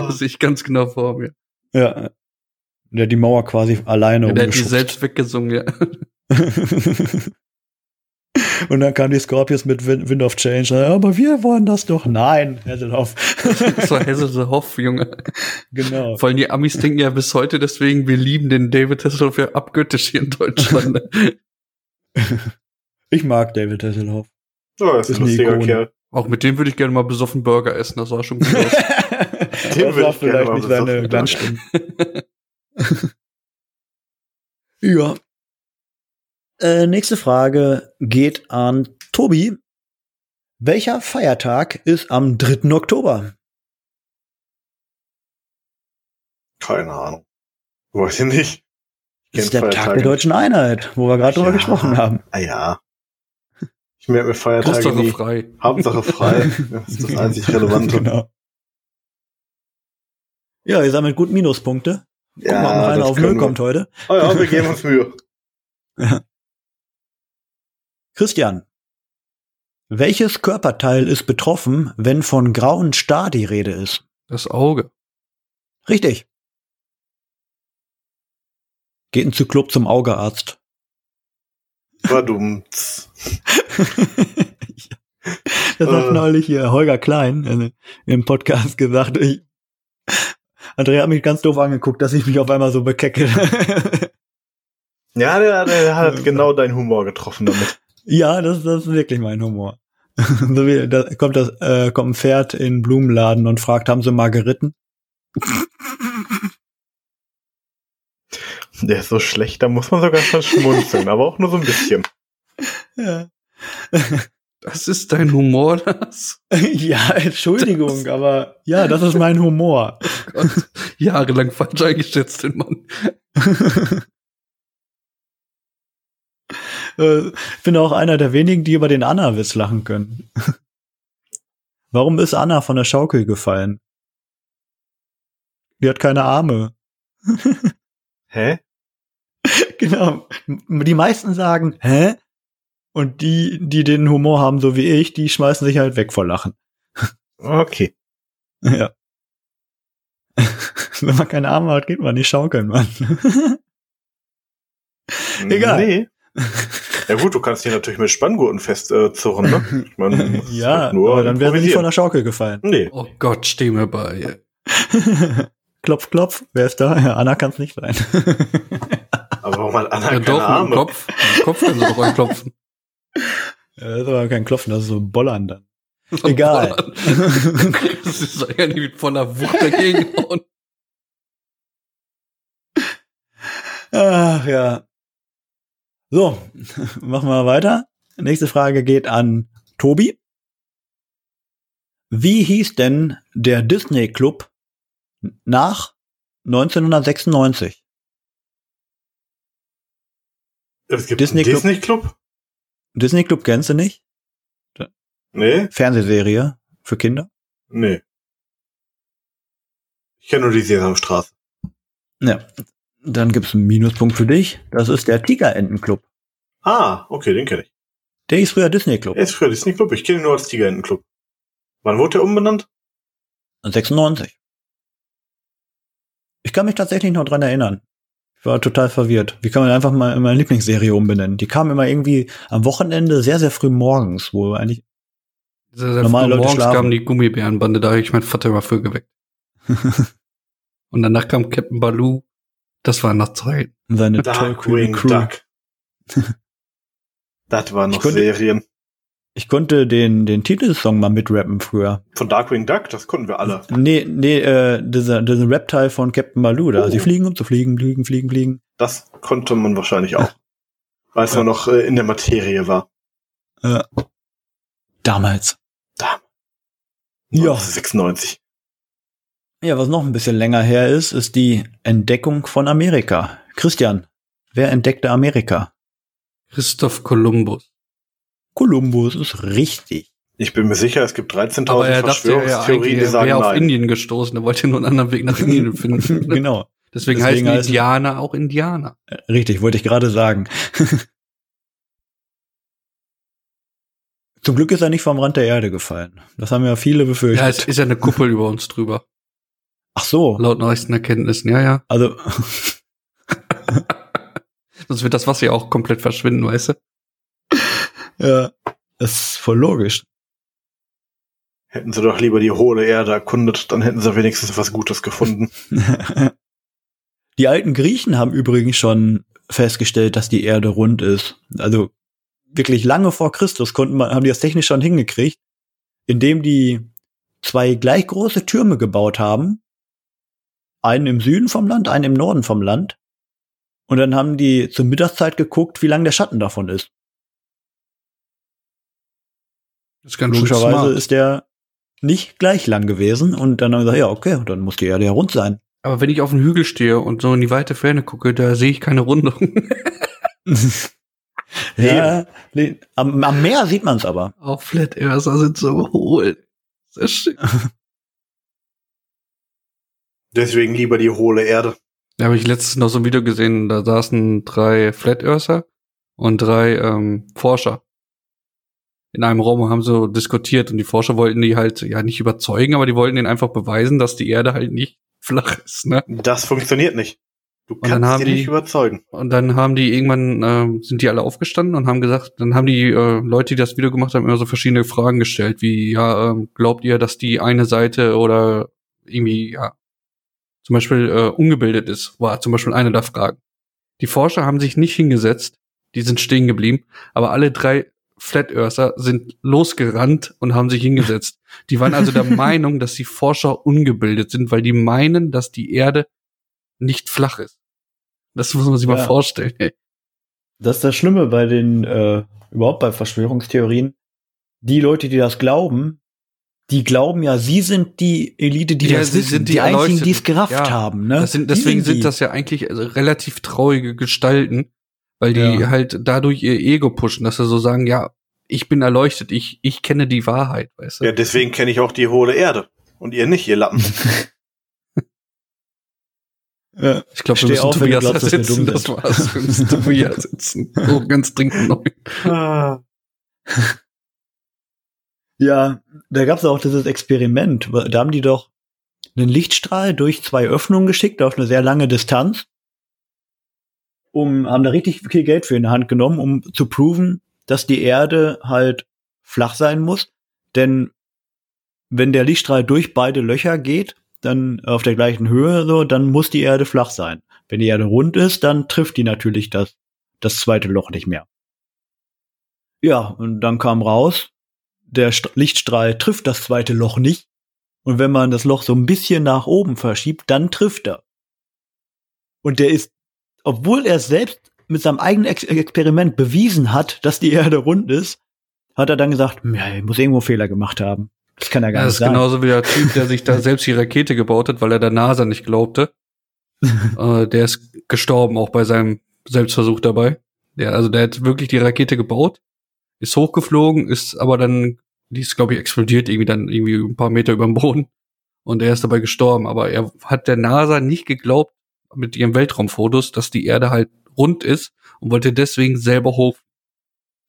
das sehe ich ganz genau vor mir. Ja. Der hat die Mauer quasi alleine Der hat die selbst weggesungen, ja. <laughs> <laughs> Und dann kam die Scorpions mit Wind, of Change. Aber wir wollen das doch. Nein, Hasselhoff. Das <laughs> war Hasselhoff, Hoff, Junge. genau. Vor allem die Amis denken ja bis heute deswegen, wir lieben den David Hasselhoff ja abgöttisch hier in Deutschland. <laughs> Ich mag David Hasselhoff. Ja, ist Ist ein lustiger. Kerl. Auch mit dem würde ich gerne mal besoffen Burger essen, das sah schon gut aus. das würde war ich gerne vielleicht mal nicht seine besoffen. Glanzstunde. ja. Äh, nächste Frage geht an Tobi. Welcher Feiertag ist am 3. Oktober? Keine Ahnung. Weiß ich nicht. Das ist der Tag Feiertage der deutschen Einheit, wo wir gerade drüber Ja. gesprochen haben. Ah ja. Ich merke mir Feiertage Hauptsache nie. frei. Hauptsache frei. <laughs> Das ist das einzig Relevante. Genau. Ja, ihr sammelt gut Minuspunkte. Guck Ja, mal, einer auf Null wir. kommt heute. Oh ja, wir geben uns Mühe. <laughs> Christian. Welches Körperteil ist betroffen, wenn von grauen Star die Rede ist? Das Auge. Richtig. Geht ein Zyklop zum Augearzt. War dumm. <laughs> Das hat Äh. neulich hier Holger Klein äh, im Podcast gesagt. Ich, Andrea hat mich ganz doof angeguckt, dass ich mich auf einmal so bekecke. Ja, der, der hat <laughs> genau deinen Humor getroffen damit. Ja, das, das ist wirklich mein Humor. <laughs> so wie, da kommt das, äh, kommt ein Pferd in den Blumenladen und fragt, haben sie mal geritten? <laughs> Der ist so schlecht, da muss man sogar schon schmunzeln, aber auch nur so ein bisschen. <laughs> Ja. Das ist dein Humor, das? ja, Entschuldigung, aber ja, das ist mein Humor. Gott, jahrelang falsch eingeschätzt, den Mann. Äh, Ich bin auch einer der wenigen, die über den Anna-Witz lachen können. <laughs> Warum ist Anna von der Schaukel gefallen? Die hat keine Arme. <laughs> Hä? Genau. Die meisten sagen, hä? Und die, die den Humor haben, so wie ich, die schmeißen sich halt weg vor Lachen. <laughs> Okay. Ja. Wenn man keine Arme hat, geht man nicht schaukeln, Mann. Egal. Nee. Ja gut, du kannst dich natürlich mit Spanngurten festzurren, äh, ne? Ich <laughs> ist ja, halt nur aber dann wäre nicht von der Schaukel gefallen. Nee. Oh Gott, steh mir bei. <laughs> klopf, klopf. Wer ist da? Ja, Anna kann es nicht sein. <laughs> Aber warum hat Anna Ja, keine doch, Arme? Kopf. Kopf können sie doch anklopfen. Ja, das ist aber kein Klopfen, das ist so ein Bollern dann. Egal. Das ist doch ja nicht mit voller Wucht dagegen. Ach ja. So, <laughs> machen wir weiter. Nächste Frage geht an Tobi. Wie hieß denn der Disney Club nach 1996? Es gibt Disney Club. Disney Club? Disney Club kennst du nicht? Nee, Fernsehserie für Kinder? nee. Ich kenne nur die Sesamstraße. Ja. Dann gibt's einen Minuspunkt für dich. Das ist der Tigerentenclub. Ah, okay, den kenne ich. Der ist früher Disney Club. Er ist früher Disney Club. Ich kenne ihn nur als Tigerentenclub. Wann wurde der umbenannt? 96. Ich kann mich tatsächlich noch dran erinnern. Ich war total verwirrt. Wie kann man einfach mal meine Lieblingsserie umbenennen? Die kam immer irgendwie am Wochenende sehr, sehr früh morgens, wo eigentlich Sehr, sehr Normale früh Leute morgens schlafen. kam die Gummibärenbande, da habe ich meinen Vater immer für geweckt. <laughs> Und danach kam Captain Baloo. Das war noch Zeit. seine tollkühne Darkwing Crew. Duck. <laughs> das waren Ich noch konnte- Serien. Ich konnte den, den Titelsong mal mitrappen früher. Von Darkwing Duck, das konnten wir alle. Nee, nee, äh, dieser, dieser Rap-Teil von Captain Baloo da. Oh. Sie fliegen, um zu fliegen, fliegen, fliegen, fliegen. Das konnte man wahrscheinlich auch. <laughs> Als Ja. man noch äh, in der Materie war. Äh, damals. Da. Ja. 96. Ja, was noch ein bisschen länger her ist, ist die Entdeckung von Amerika. Christian, wer entdeckte Amerika? Christoph Kolumbus. Kolumbus ist richtig. Ich bin mir sicher, es gibt 13.000 Aber er dachte ja Verschwörungstheorien, die er sagen wäre auf nein. Indien gestoßen. Er wollte nur einen anderen Weg nach Indien <laughs> finden. genau, Deswegen, Deswegen heißen Indianer auch Indianer. Äh, richtig, wollte ich gerade sagen. <laughs> Zum Glück ist er nicht vom Rand der Erde gefallen. Das haben ja viele Ja, es befürchtet. ist ja eine Kuppel über uns drüber. Ach so, Laut neuesten Erkenntnissen. Ja, ja. also <laughs> Sonst wird das Wasser ja auch komplett verschwinden, weißt du? ja, das ist voll logisch. Hätten sie doch lieber die hohle Erde erkundet, dann hätten sie wenigstens was Gutes gefunden. <laughs> Die alten Griechen haben übrigens schon festgestellt, dass die Erde rund ist. Also wirklich lange vor Christus konnten man, haben die das technisch schon hingekriegt, indem die zwei gleich große Türme gebaut haben. Einen im Süden vom Land, einen im Norden vom Land. Und dann haben die zur Mittagszeit geguckt, wie lang der Schatten davon ist. Das schön Logischerweise ist der nicht gleich lang gewesen. Und dann haben wir gesagt, ja, okay, dann muss die Erde ja rund sein. Aber wenn ich auf dem Hügel stehe und so in die weite Ferne gucke, da sehe ich keine Rundung. <laughs> <laughs> ja, nee, am, am Meer sieht man es aber. Auch Flat Earther sind so hohl. Sehr schön. <laughs> Deswegen lieber die hohle Erde. Da habe ich letztens noch so ein Video gesehen, da saßen drei Flat Earther und drei ähm, Forscher. In einem Raum und haben so diskutiert und die Forscher wollten die halt ja nicht überzeugen, aber die wollten ihnen einfach beweisen, dass die Erde halt nicht <laughs> flach ist, ne? Das funktioniert nicht. Du kannst die- nicht überzeugen. Und dann haben die irgendwann, ähm, sind die alle aufgestanden und haben gesagt, dann haben die äh, Leute, die das Video gemacht haben, immer so verschiedene Fragen gestellt, wie, ja, ähm, glaubt ihr, dass die eine Seite oder irgendwie, ja, zum Beispiel äh, ungebildet ist, war zum Beispiel eine der Fragen. Die Forscher haben sich nicht hingesetzt, die sind stehen geblieben, aber alle drei Flat Earther sind losgerannt und haben sich hingesetzt. Die waren also der <laughs> Meinung, dass die Forscher ungebildet sind, weil die meinen, dass die Erde nicht flach ist. Das muss man sich mal Ja. vorstellen. Ey. <laughs> Das ist das Schlimme bei den, äh, überhaupt bei Verschwörungstheorien. Die Leute, die das glauben, die glauben ja, sie sind die Elite, die Ja, das sie wissen, sind die die einzigen, die es gerafft Ja. haben. Ne? Das sind, deswegen sind die. das ja eigentlich also relativ traurige Gestalten, weil die Ja. halt dadurch ihr Ego pushen, dass sie so sagen, ja, ich bin erleuchtet, ich, ich kenne die Wahrheit, weißt du? Ja, deswegen kenne ich auch die hohle Erde. Und ihr nicht, ihr Lappen. <laughs> Ja. Ich glaube, wir müssen auf, Tobias glaubst, ersetzen. dumm Das sind. war's. Wir müssen <laughs> Tobias ersetzen. So ganz dringend neu. Ah. Ja, da gab es auch dieses Experiment. Da haben die doch einen Lichtstrahl durch zwei Öffnungen geschickt auf eine sehr lange Distanz. Um, haben da richtig viel Geld für in die Hand genommen, um zu proven, dass die Erde halt flach sein muss. Denn wenn der Lichtstrahl durch beide Löcher geht, dann auf der gleichen Höhe, so, dann muss die Erde flach sein. Wenn die Erde rund ist, dann trifft die natürlich das, das zweite Loch nicht mehr. Ja, und dann kam raus, der St Lichtstrahl trifft das zweite Loch nicht. Und wenn man das Loch so ein bisschen nach oben verschiebt, dann trifft er. Und der ist, obwohl er selbst mit seinem eigenen Ex Experiment bewiesen hat, dass die Erde rund ist, hat er dann gesagt, ja, ich muss irgendwo Fehler gemacht haben. Das kann ja gar Ja, nicht das ist genauso wie der Typ, der sich da <laughs> selbst die Rakete gebaut hat, weil er der NASA nicht glaubte. <laughs> äh, der ist gestorben, auch bei seinem Selbstversuch dabei. Der, also der hat wirklich die Rakete gebaut, ist hochgeflogen, ist aber dann, die ist, glaube ich, explodiert irgendwie dann irgendwie ein paar Meter über dem Boden. Und er ist dabei gestorben. Aber er hat der NASA nicht geglaubt mit ihren Weltraumfotos, dass die Erde halt rund ist und wollte deswegen selber hoch.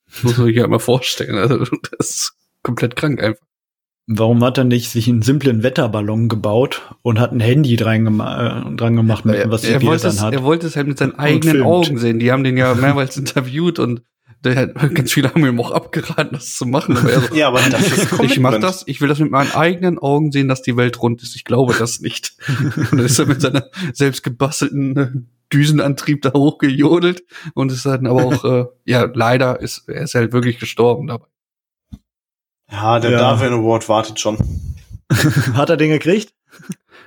Das muss man sich halt mal vorstellen. Also das ist komplett krank einfach. Warum hat er nicht sich einen simplen Wetterballon gebaut und hat ein Handy dran, äh, dran gemacht, mit, was er, GPS wollte es, dann hat? er wollte es halt mit seinen eigenen. Augen sehen. Die haben den ja mehrmals <laughs> interviewt und der hat, ganz viele haben ihm auch abgeraten, das zu machen. Aber er so, Ja, aber das ist <laughs> ich mach Commitment. das, ich will das mit meinen eigenen Augen sehen, dass die Welt rund ist. Ich glaube das nicht. <laughs> Und dann ist er mit seiner selbst gebastelten äh, Düsenantrieb da hochgejodelt und ist dann aber auch, äh, <laughs> ja, leider ist, er ist halt wirklich gestorben dabei. Ja, der Ja. Darwin Award wartet schon. hat er den gekriegt?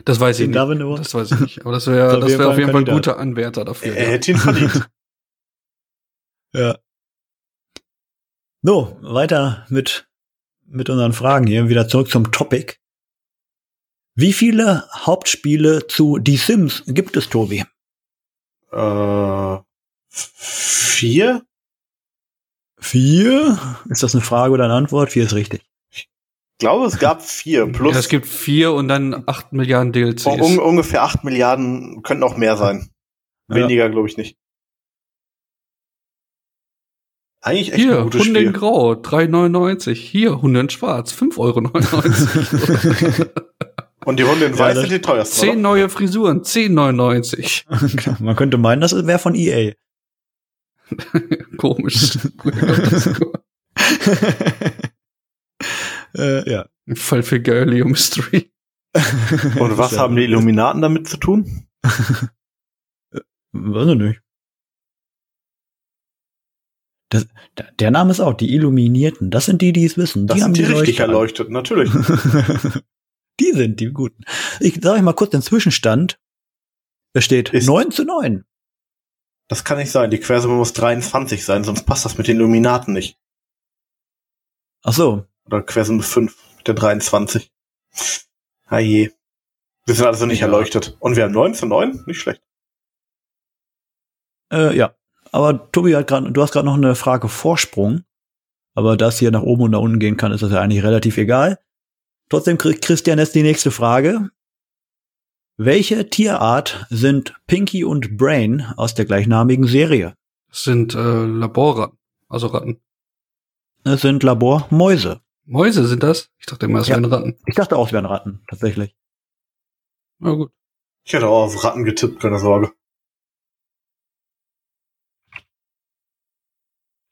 Das weiß ich Den nicht. Darwin Award? Das weiß ich nicht. Aber das wäre, auf das Fall auf jeden ein Fall ein guter Anwärter dafür. Er ja. hätte ihn verdient. Ja. So, weiter mit, mit unseren Fragen hier. Wieder zurück zum Topic. Wie viele Hauptspiele zu Die Sims gibt es, Tobi? äh, vier? Vier? Ist das eine Frage oder eine Antwort? Vier ist richtig. Ich glaube, es gab vier. Plus Ja, es gibt vier und dann acht Milliarden DLCs. un ungefähr acht Milliarden, könnten auch mehr sein. Ja. Weniger glaube ich nicht. Eigentlich echt Hier, ein gutes Hunde in Spiel. Grau, 3,99. Hier, Hunde in Schwarz, 5,99 Euro. <laughs> Und die Hunde in Ja, Weiß das- sind die teuersten. Zehn oder? neue Frisuren, 10,99. <laughs> Man könnte meinen, das wäre von EA. <laughs> Komisch. äh, ja. Fall für Girly Mystery. Und was haben die Illuminaten damit zu tun? Weiß ich nicht. Das, da- der Name ist auch die Illuminierten. Das sind die, die es wissen. Das die sind die richtig Leuchte an. erleuchtet, natürlich. <laughs> die sind die Guten. Ich sage euch mal kurz den Zwischenstand. Da steht Ist- 9 zu 9. Das kann nicht sein. Die Quersumme muss 23 sein, sonst passt das mit den Illuminaten nicht. Ach so. Oder Quersumme 5 mit der 23. Herrje. Wir sind also nicht Ja. erleuchtet. Und wir haben 9 zu 9? Nicht schlecht. Äh, ja. Aber Tobi hat gerade, du hast gerade noch eine Frage Vorsprung. Aber da es hier nach oben und nach unten gehen kann, ist das ja eigentlich relativ egal. Trotzdem kriegt Christian jetzt die nächste Frage. Welche Tierart sind Pinky und Brain aus der gleichnamigen Serie? Das sind äh, Laborratten, also Ratten. Es sind Labormäuse. Mäuse sind das? Ich dachte immer, es Ja. wären Ratten. Ich dachte auch, es wären Ratten, tatsächlich. Na gut. Ich hätte auch auf Ratten getippt, keine Sorge.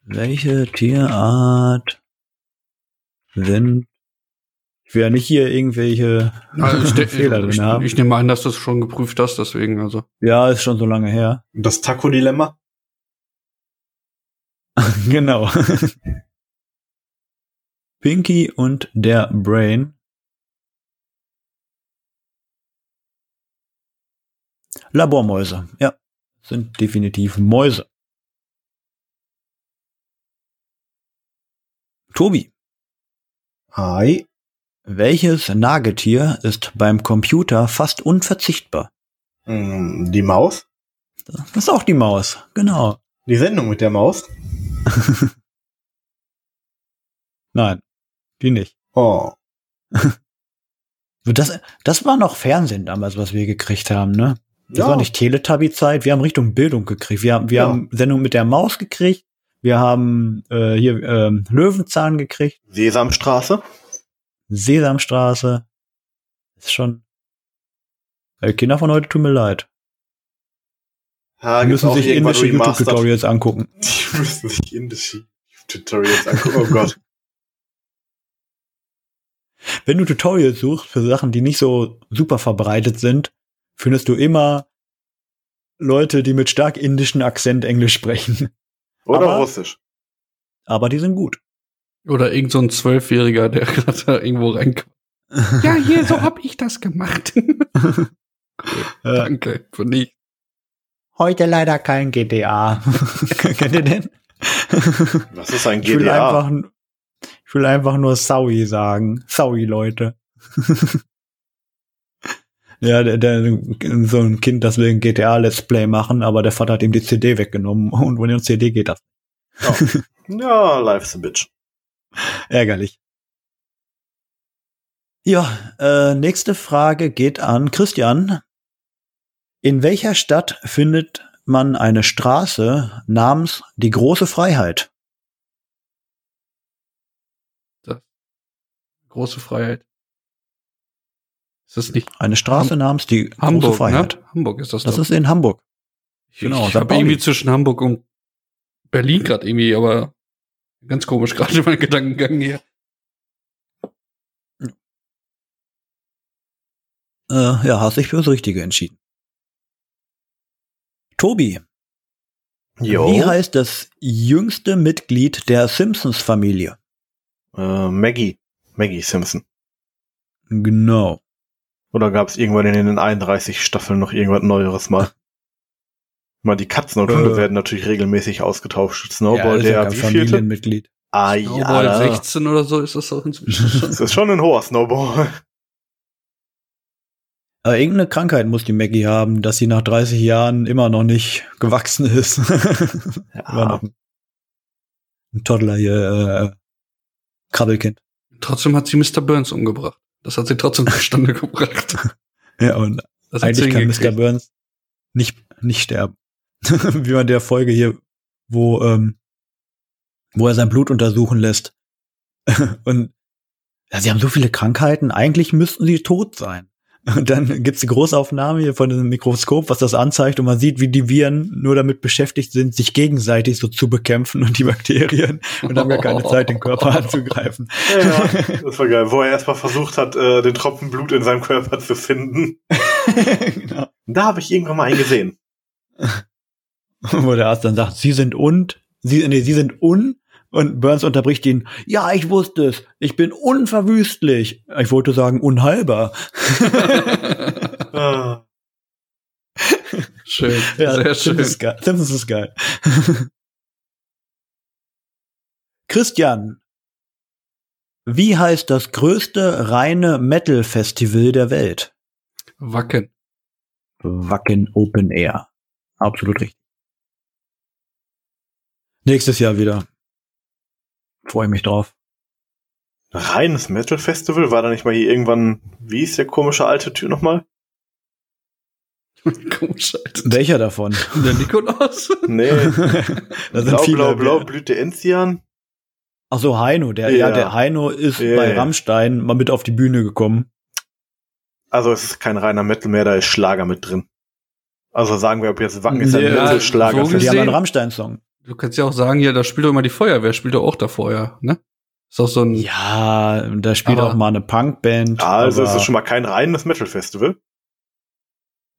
Welche Tierart sind. Ich will ja nicht hier irgendwelche Also <laughs> ich, Fehler ich, drin haben. ich nehme an, dass du es schon geprüft hast, deswegen, also. ja, ist schon so lange her. Das Taco-Dilemma? <laughs> genau. Pinky und der Brain. Labormäuse, ja, sind definitiv Mäuse. Tobi, Hi. welches Nagetier ist beim Computer fast unverzichtbar? Hm, Die Maus? Das ist auch die Maus, genau. Die Sendung mit der Maus? <laughs> Nein, die nicht. Oh. <laughs> Das, das war noch Fernsehen damals, was wir gekriegt haben, ne? Das Ja. war nicht Teletubby-Zeit, wir haben Richtung Bildung gekriegt. Wir haben, wir Ja. haben Sendung mit der Maus gekriegt, wir haben äh, hier ähm, Löwenzahn gekriegt, Sesamstraße? Sesamstraße. Ist schon. Äh, Kinder von heute tun mir leid. Ja, Die müssen sich indische. YouTube-Tutorials angucken. <laughs> Die müssen sich indische Tutorials angucken. Oh Gott. Wenn du Tutorials suchst für Sachen, die nicht so super verbreitet sind, findest du immer Leute, die mit stark indischen Akzent Englisch sprechen. Oder Aber- Russisch. Aber die sind gut. Oder irgend so ein Zwölfjähriger, der <laughs> gerade da irgendwo reinkommt. <laughs> Ja, hier, so hab ich das gemacht. <laughs> cool, Äh, danke, für nicht. Heute leider kein GTA. Kennt ihr den? Was ist ein Ich will GDA? einfach, ich will einfach nur Saui sagen. Saui, Leute. Ja, der, der, so ein Kind, das will ein GTA Let's Play machen, aber der Vater hat ihm die CD weggenommen <laughs> und ohne CD geht das. Ja, ja life's a bitch. <laughs> Ärgerlich. Ja, äh, nächste Frage geht an Christian. In welcher Stadt findet man eine Straße namens die große Freiheit? Große Freiheit. Ist das nicht Eine Straße namens die große Hamburg, Freiheit. ne? Hamburg ist das, Das doch. ist in Hamburg. ich genau, ich habe irgendwie zwischen Hamburg und Berlin gerade irgendwie, aber ganz komisch <laughs> gerade mein Gedankengang hier. Äh, ja, hast dich für das Richtige entschieden. Tobi, Jo. wie heißt das jüngste Mitglied der Simpsons-Familie? Äh, Maggie. Maggie Simpson. Genau. Oder gab es irgendwann in den 31 Staffeln noch irgendwas Neueres mal? <laughs> Mal die Katzen und Hunde Äh. werden natürlich regelmäßig ausgetauscht. Snowball, ist ja der kein wie? Familienmitglied. Ah Snowball ja. 16 oder so ist das doch inzwischen <laughs> schon. Das ist schon ein hoher Snowball. Aber irgendeine Krankheit muss die Maggie haben, dass sie nach 30 Jahren immer noch nicht gewachsen ist. <laughs> Immer noch ein, ein Toddler hier, äh, Krabbelkind. Trotzdem hat sie Mr. Burns umgebracht. Das hat sie trotzdem <laughs> zustande gebracht. <laughs> Ja, und Das eigentlich kann. Mr. Burns nicht, nicht sterben. <laughs> Wie man der Folge hier, wo, ähm, wo er sein Blut untersuchen lässt. und ja, sie haben so viele Krankheiten, eigentlich müssten sie tot sein. Und dann gibt's die Großaufnahme hier von dem Mikroskop, was das anzeigt, und man sieht, wie die Viren nur damit beschäftigt sind, sich gegenseitig so zu bekämpfen und die Bakterien und haben gar keine Zeit, den Körper <laughs> anzugreifen. Ja, <laughs> das war geil. Wo er erstmal versucht hat, äh, den Tropfen Blut in seinem Körper zu finden. genau. Da habe ich irgendwann mal einen gesehen. <laughs> Wo der Arzt dann sagt, Sie sind und, Sie, nee, Sie sind un, und Burns unterbricht ihn, ja, ich wusste es, ich bin unverwüstlich. Ich wollte sagen, unheilbar. <laughs> Schön, <laughs> Ja, sehr schön. Simpsons ist geil. Simpsons ist geil. <laughs> Christian, wie heißt das größte reine Metal-Festival der Welt? Wacken. Wacken Open Air. Absolut richtig. Nächstes Jahr wieder. Freue mich drauf. reines Metal Festival? War da nicht mal hier irgendwann, wie ist der komische alte Typ nochmal? <laughs> Komisch, Alter. Welcher davon? Der Nikolaus? Nee, <laughs> da sind blau, viele. blau, blau, Blüte Enzian. Ach so, Heino, der, ja, Ja. der Heino ist Ja, bei ja. Rammstein mal mit auf die Bühne gekommen. Also es ist kein reiner Metal mehr, da ist Schlager mit drin. Also sagen wir, ob jetzt Wacken ist ein Ja, Metal Schlager. so Die haben einen Rammstein-Song. Du kannst ja auch sagen, ja, da spielt doch immer die Feuerwehr, spielt doch auch da vorher, ne? Ist auch so ein, Ja, da spielt Aber- auch mal eine Punkband. also es ist schon mal kein reines Metal Festival.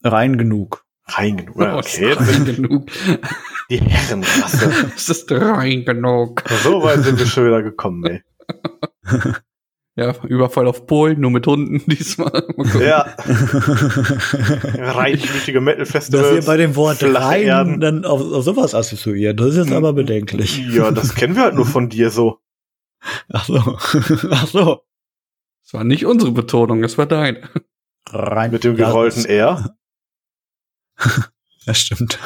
rein genug. Rein genug. Ja, Oh, okay, ist jetzt rein genug. die Herrenrasse. <laughs> Es ist rein genug. so weit sind wir schon wieder gekommen, ey. <laughs> Ja, Überfall auf Polen, nur mit Hunden <laughs> diesmal. Ja, <laughs> reinblütige Metal Dass ihr bei dem Wort rein Erden. dann auf, auf sowas assoziiert. Das ist jetzt aber bedenklich. Ja, das kennen wir halt nur von dir so. <laughs> Ach so. Ach so. Das war nicht unsere Betonung, das war deine. Rein. Mit dem gerollten R. Das stimmt.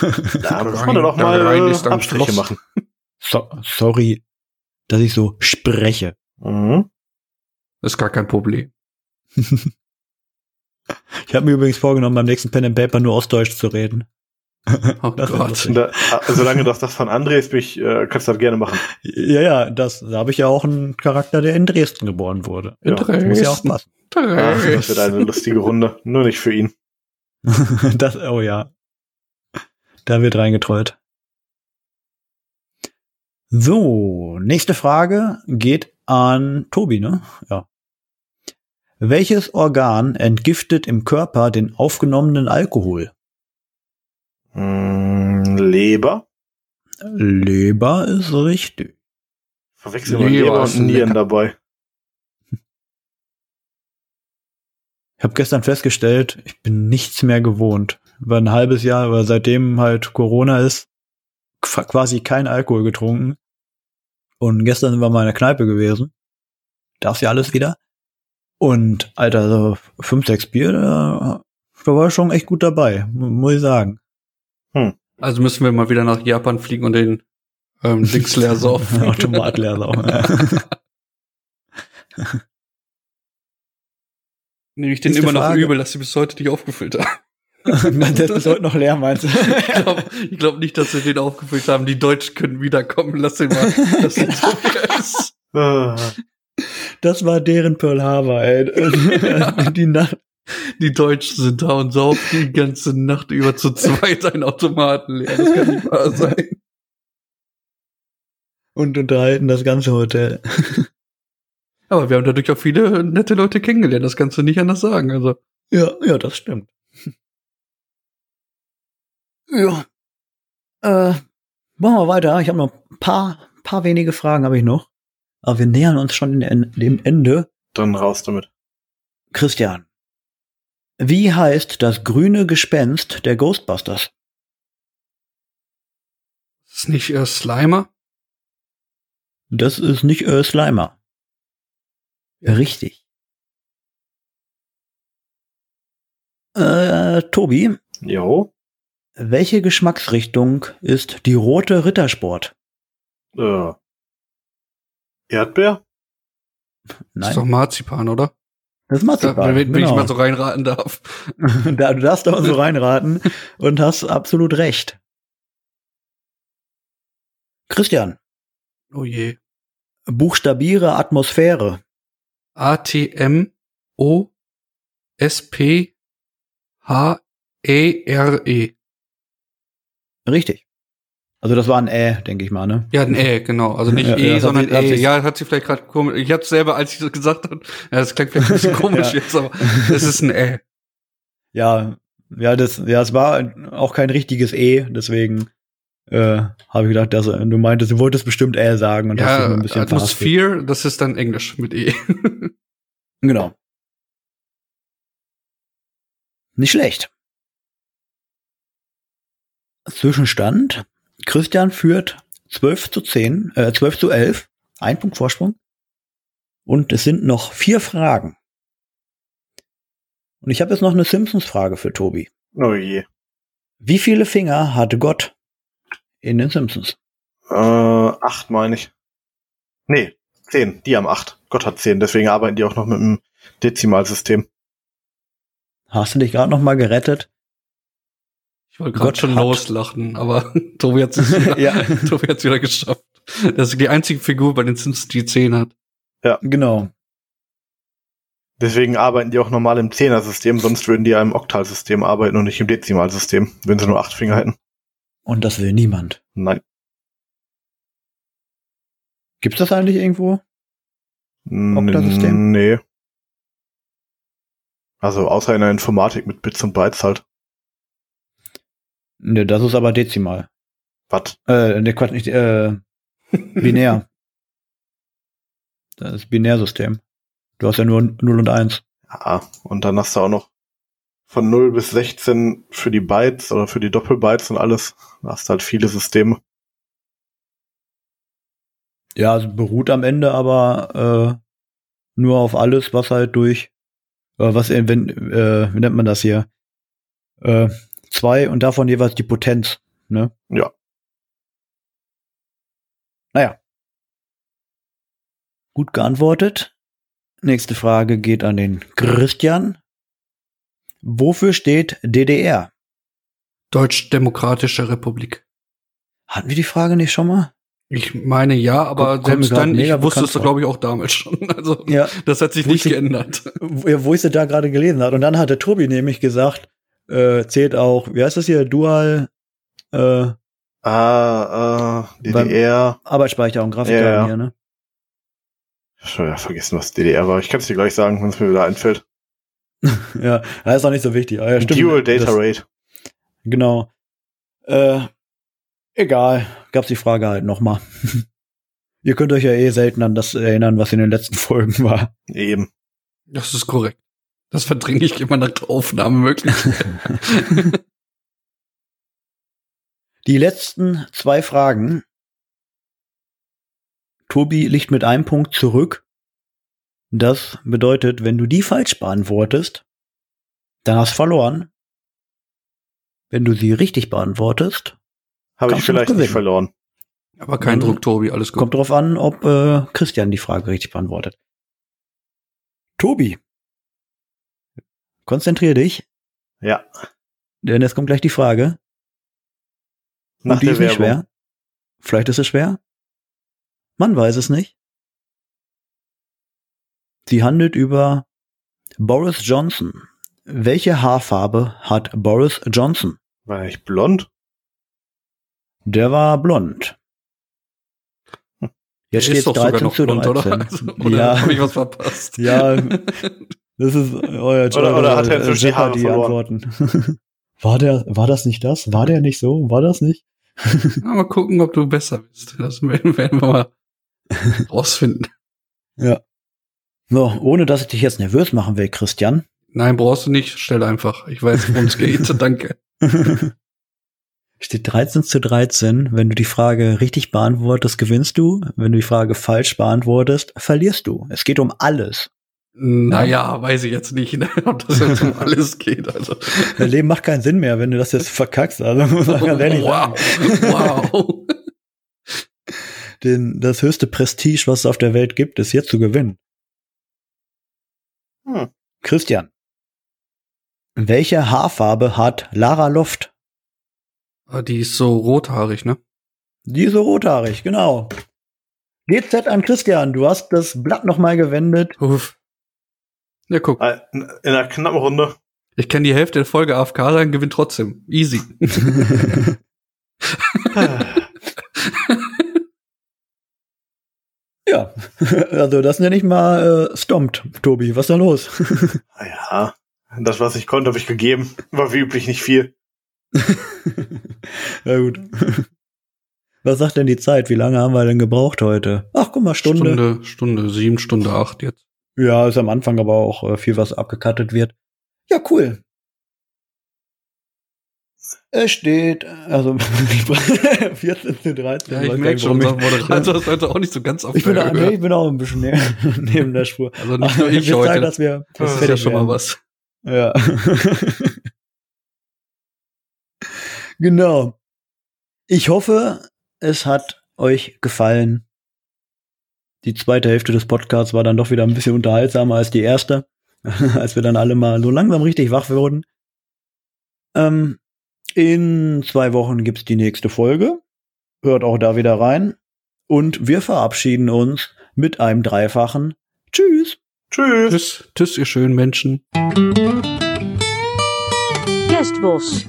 Da muss man dann auch mal Rhein äh, Abstriche machen. So, sorry, dass ich so spreche. Mhm. Das ist gar kein Problem. <laughs> Ich habe mir übrigens vorgenommen, beim nächsten Pen and Paper nur Ostdeutsch zu reden. <laughs> Oh Gott. Da, äh, solange das das von André ist, bin ich, äh, kannst du das gerne machen. Ja, ja, das, da habe ich ja auch einen Charakter, der in Dresden geboren wurde. Ja, Das muss ja auch passen. Ach, das wird eine lustige Runde. Nur nicht für ihn. <laughs> das, oh ja. Da wird reingetrollt. So, nächste Frage geht an Tobi, ne? Ja. Welches Organ entgiftet im Körper den aufgenommenen Alkohol? Mm, Leber. Leber ist richtig. Verwechseln wir Leber Leber und Nieren lecker. dabei. Ich habe gestern festgestellt, ich bin nichts mehr gewohnt. Über ein halbes Jahr, aber seitdem halt Corona ist, qu- quasi kein Alkohol getrunken. Und gestern sind wir mal in der Kneipe gewesen. Darf's ja alles wieder. Und, Alter, so fünf, sechs Bier, da da war schon echt gut dabei, mu- muss ich sagen. Also müssen wir mal wieder nach Japan fliegen und den ähm, <laughs> Dings leer saufen. <laughs> Automat leer saufen. <laughs> Nehme ich den immer noch übel, dass sie bis heute nicht aufgefüllt haben. Der ist bis heute noch leer, meinst du? Ich glaube glaub nicht, dass wir den aufgefüllt haben. Die Deutschen können wiederkommen. Lass den mal. Das sieht so ist. Das war deren Pearl Harbor, ey. <laughs> Die Nacht. Die Deutschen sind da und saufen die ganze Nacht über zu zweit einen Automaten leer. Das kann nicht wahr sein. Und unterhalten das ganze Hotel. Aber wir haben dadurch auch viele nette Leute kennengelernt. Das kannst du nicht anders sagen. Also Ja, ja, das stimmt. Ja. Äh, machen wir weiter. Ich habe noch ein paar, paar wenige Fragen habe ich noch. Aber wir nähern uns schon in, dem Ende. dann raus damit. Christian. Wie heißt das grüne Gespenst der Ghostbusters? ist nicht äh, Slimer. Das ist nicht äh, Slimer. Richtig. Äh, Tobi, Jo. welche Geschmacksrichtung ist die rote Rittersport? Äh. Erdbeer? Das ist doch Marzipan, oder? das ist Da, Marzipan. wenn, wenn ich genau. mal so reinraten darf. <laughs> da, du darfst aber so reinraten und hast absolut recht. Christian, Oh je. buchstabiere Atmosphäre. A T M O S P H E R E. Richtig. Also das war ein Ä, denke ich mal, ne? Ja, ein Ä, genau. Also nicht Ja, E, ja, sondern hat E. sie- Ja, hat sie vielleicht gerade komisch. Ich hatte selber, als ich das gesagt habe, ja, das klingt vielleicht ein bisschen <laughs> komisch Ja. jetzt, aber es ist ein Ä. Ja, ja, das, ja, es war auch kein richtiges E, deswegen äh, habe ich gedacht, dass, du meintest, du wolltest bestimmt Ä sagen und hast dich Ja, nur ein bisschen. Atmosphäre, das ist dann Englisch mit E. <laughs> Genau. Nicht schlecht. Zwischenstand. Christian führt 12 zu 10, äh, 12 zu 11. Ein Punkt Vorsprung. Und es sind noch vier Fragen. Und ich habe jetzt noch eine Simpsons-Frage für Tobi. Oh je. Wie viele Finger hatte Gott in den Simpsons? Äh, acht meine ich. Nee, zehn. Die haben acht. Gott hat zehn. Deswegen arbeiten die auch noch mit dem Dezimalsystem. Hast du dich gerade noch mal gerettet? Ich wollte gerade schon hat- loslachen, aber <laughs> Tobi hat es wieder, Ja. Tobi hat's wieder geschafft. Das ist die einzige Figur bei den Sims, die zehn hat. Genau. Deswegen arbeiten die auch normal im Zehnersystem, sonst würden die ja im Oktalsystem arbeiten und nicht im Dezimalsystem, wenn sie nur acht Finger hätten. Und das will niemand. Nein. Gibt's das eigentlich irgendwo? Oktasystem? Nee. Also außer in der Informatik mit Bits und Bytes halt. Ne, das ist aber dezimal. Was? Äh, ne, Quatsch, nicht, äh, <laughs> binär. das ist Binärsystem. Du hast ja nur 0 und 1. Ja, und dann hast du auch noch von 0 bis 16 für die Bytes oder für die Doppelbytes und alles. Da hast halt viele Systeme. Ja, es beruht am Ende aber äh, nur auf alles, was halt durch, äh, was, wenn, äh, wie nennt man das hier? Äh, zwei und davon jeweils die Potenz, ne? Ja. Naja. Gut geantwortet. Nächste Frage geht an den Christian. Wofür steht DDR? Deutsch-Demokratische Republik. Hatten wir die Frage nicht schon mal? Ich meine ja, aber mir selbst dann, ich wusste es glaube ich auch damals schon. <laughs> Also Ja, das hat sich Wo nicht ich- geändert. wo, ja, wo ich sie da gerade gelesen hat. Und dann hat der Tobi nämlich gesagt, äh, zählt auch, wie heißt das hier, Dual äh, Ah, äh, DDR. Arbeitsspeicher und Grafikkarten Ja, ja. hier, ne? Schon wieder vergessen, was DDR war. Ich kann es dir gleich sagen, wenn es mir wieder einfällt. <laughs> Ja, das ist auch nicht so wichtig. Aber ja, stimmt. Dual Data das, Rate. Genau. Äh, egal. Gab's die Frage halt nochmal. <laughs> Ihr könnt euch ja eh selten an das erinnern, was in den letzten <laughs> Folgen war. Eben. Das ist korrekt. Das verdränge ich immer nach der Aufnahme möglich. <laughs> Die letzten zwei Fragen. Tobi liegt mit einem Punkt zurück. Das bedeutet, wenn du die falsch beantwortest, dann hast du verloren. Wenn du sie richtig beantwortest, Habe ich vielleicht nicht verloren. Aber kein Mhm. Druck, Tobi, alles gut. kommt drauf an, ob äh, Christian die Frage richtig beantwortet. Tobi, konzentrier dich, Ja. denn es kommt gleich die Frage. Nach Und die der ist nicht schwer. Vielleicht ist es schwer. Man weiß es nicht. Sie handelt über Boris Johnson. Welche Haarfarbe hat Boris Johnson? War ich blond? Der war blond. Jetzt Der steht doch sogar 13 noch zu blond, 13. oder? Also, oder ja, habe ich was verpasst? ja, <laughs> das ist euer Job. Oder- oder hat er inzwischen die Haare die verloren? Antworten. <laughs> War der, war das nicht das? War der nicht so? War das nicht? Ja, mal gucken, ob du besser bist. Das werden werden wir mal <laughs> rausfinden. Ja. So, ohne dass ich dich jetzt nervös machen will, Christian. Nein, brauchst du nicht. Stell einfach. Ich weiß, worum es geht. <laughs> Danke. Steht 13 zu 13. Wenn du die Frage richtig beantwortest, gewinnst du. Wenn du die Frage falsch beantwortest, verlierst du. Es geht um alles. Naja, weiß ich jetzt nicht, ne, <laughs> ob das jetzt um alles geht. Also. Dein Leben macht keinen Sinn mehr, wenn du das jetzt verkackst. Also muss man ganz ehrlich sagen. wow. wow. <laughs> Den, das höchste Prestige, was es auf der Welt gibt, ist jetzt zu gewinnen. Hm. Christian. Welche Haarfarbe hat Lara Loft? Ah, Die ist so rothaarig, ne? Die ist so rothaarig, genau. GZ an Christian, du hast das Blatt nochmal gewendet. Uff. Ja, guck. Äh, In einer knappen Runde. Ich kann die Hälfte der Folge AFK sein, gewinnt trotzdem. Easy. <laughs> ja, <laughs> also das nenne ich mal äh, stompt, Tobi. Was ist da los? <laughs> Ja, das, was ich konnte, habe ich gegeben. War wie üblich nicht viel. ja gut. Was sagt denn die Zeit? Wie lange haben wir denn gebraucht heute? Ach, guck mal, Stunde. Stunde, Stunde, sieben, Stunde acht jetzt. Ja, ist am Anfang aber auch äh, viel, was abgekattet wird. Ja, cool. Es steht, also <laughs> 14 zu 13. Ja, ich merke schon, unser Moderator ist heute auch nicht so ganz auf Ich, bin, nee, ich bin auch ein bisschen näher, <laughs> neben der Spur. Also nicht nur <laughs> ich wird heute. Zeit, dass wir Das ist ja schon mal werden. was. Ja. genau. Ich hoffe, es hat euch gefallen. Die zweite Hälfte des Podcasts war dann doch wieder ein bisschen unterhaltsamer als die erste, <laughs> als wir dann alle mal so langsam richtig wach wurden. Ähm, in zwei Wochen gibt's die nächste Folge. Hört auch da wieder rein. Und wir verabschieden uns mit einem dreifachen Tschüss. Tschüss. Tschüss, tschüss, ihr schönen Menschen. Kerstbos.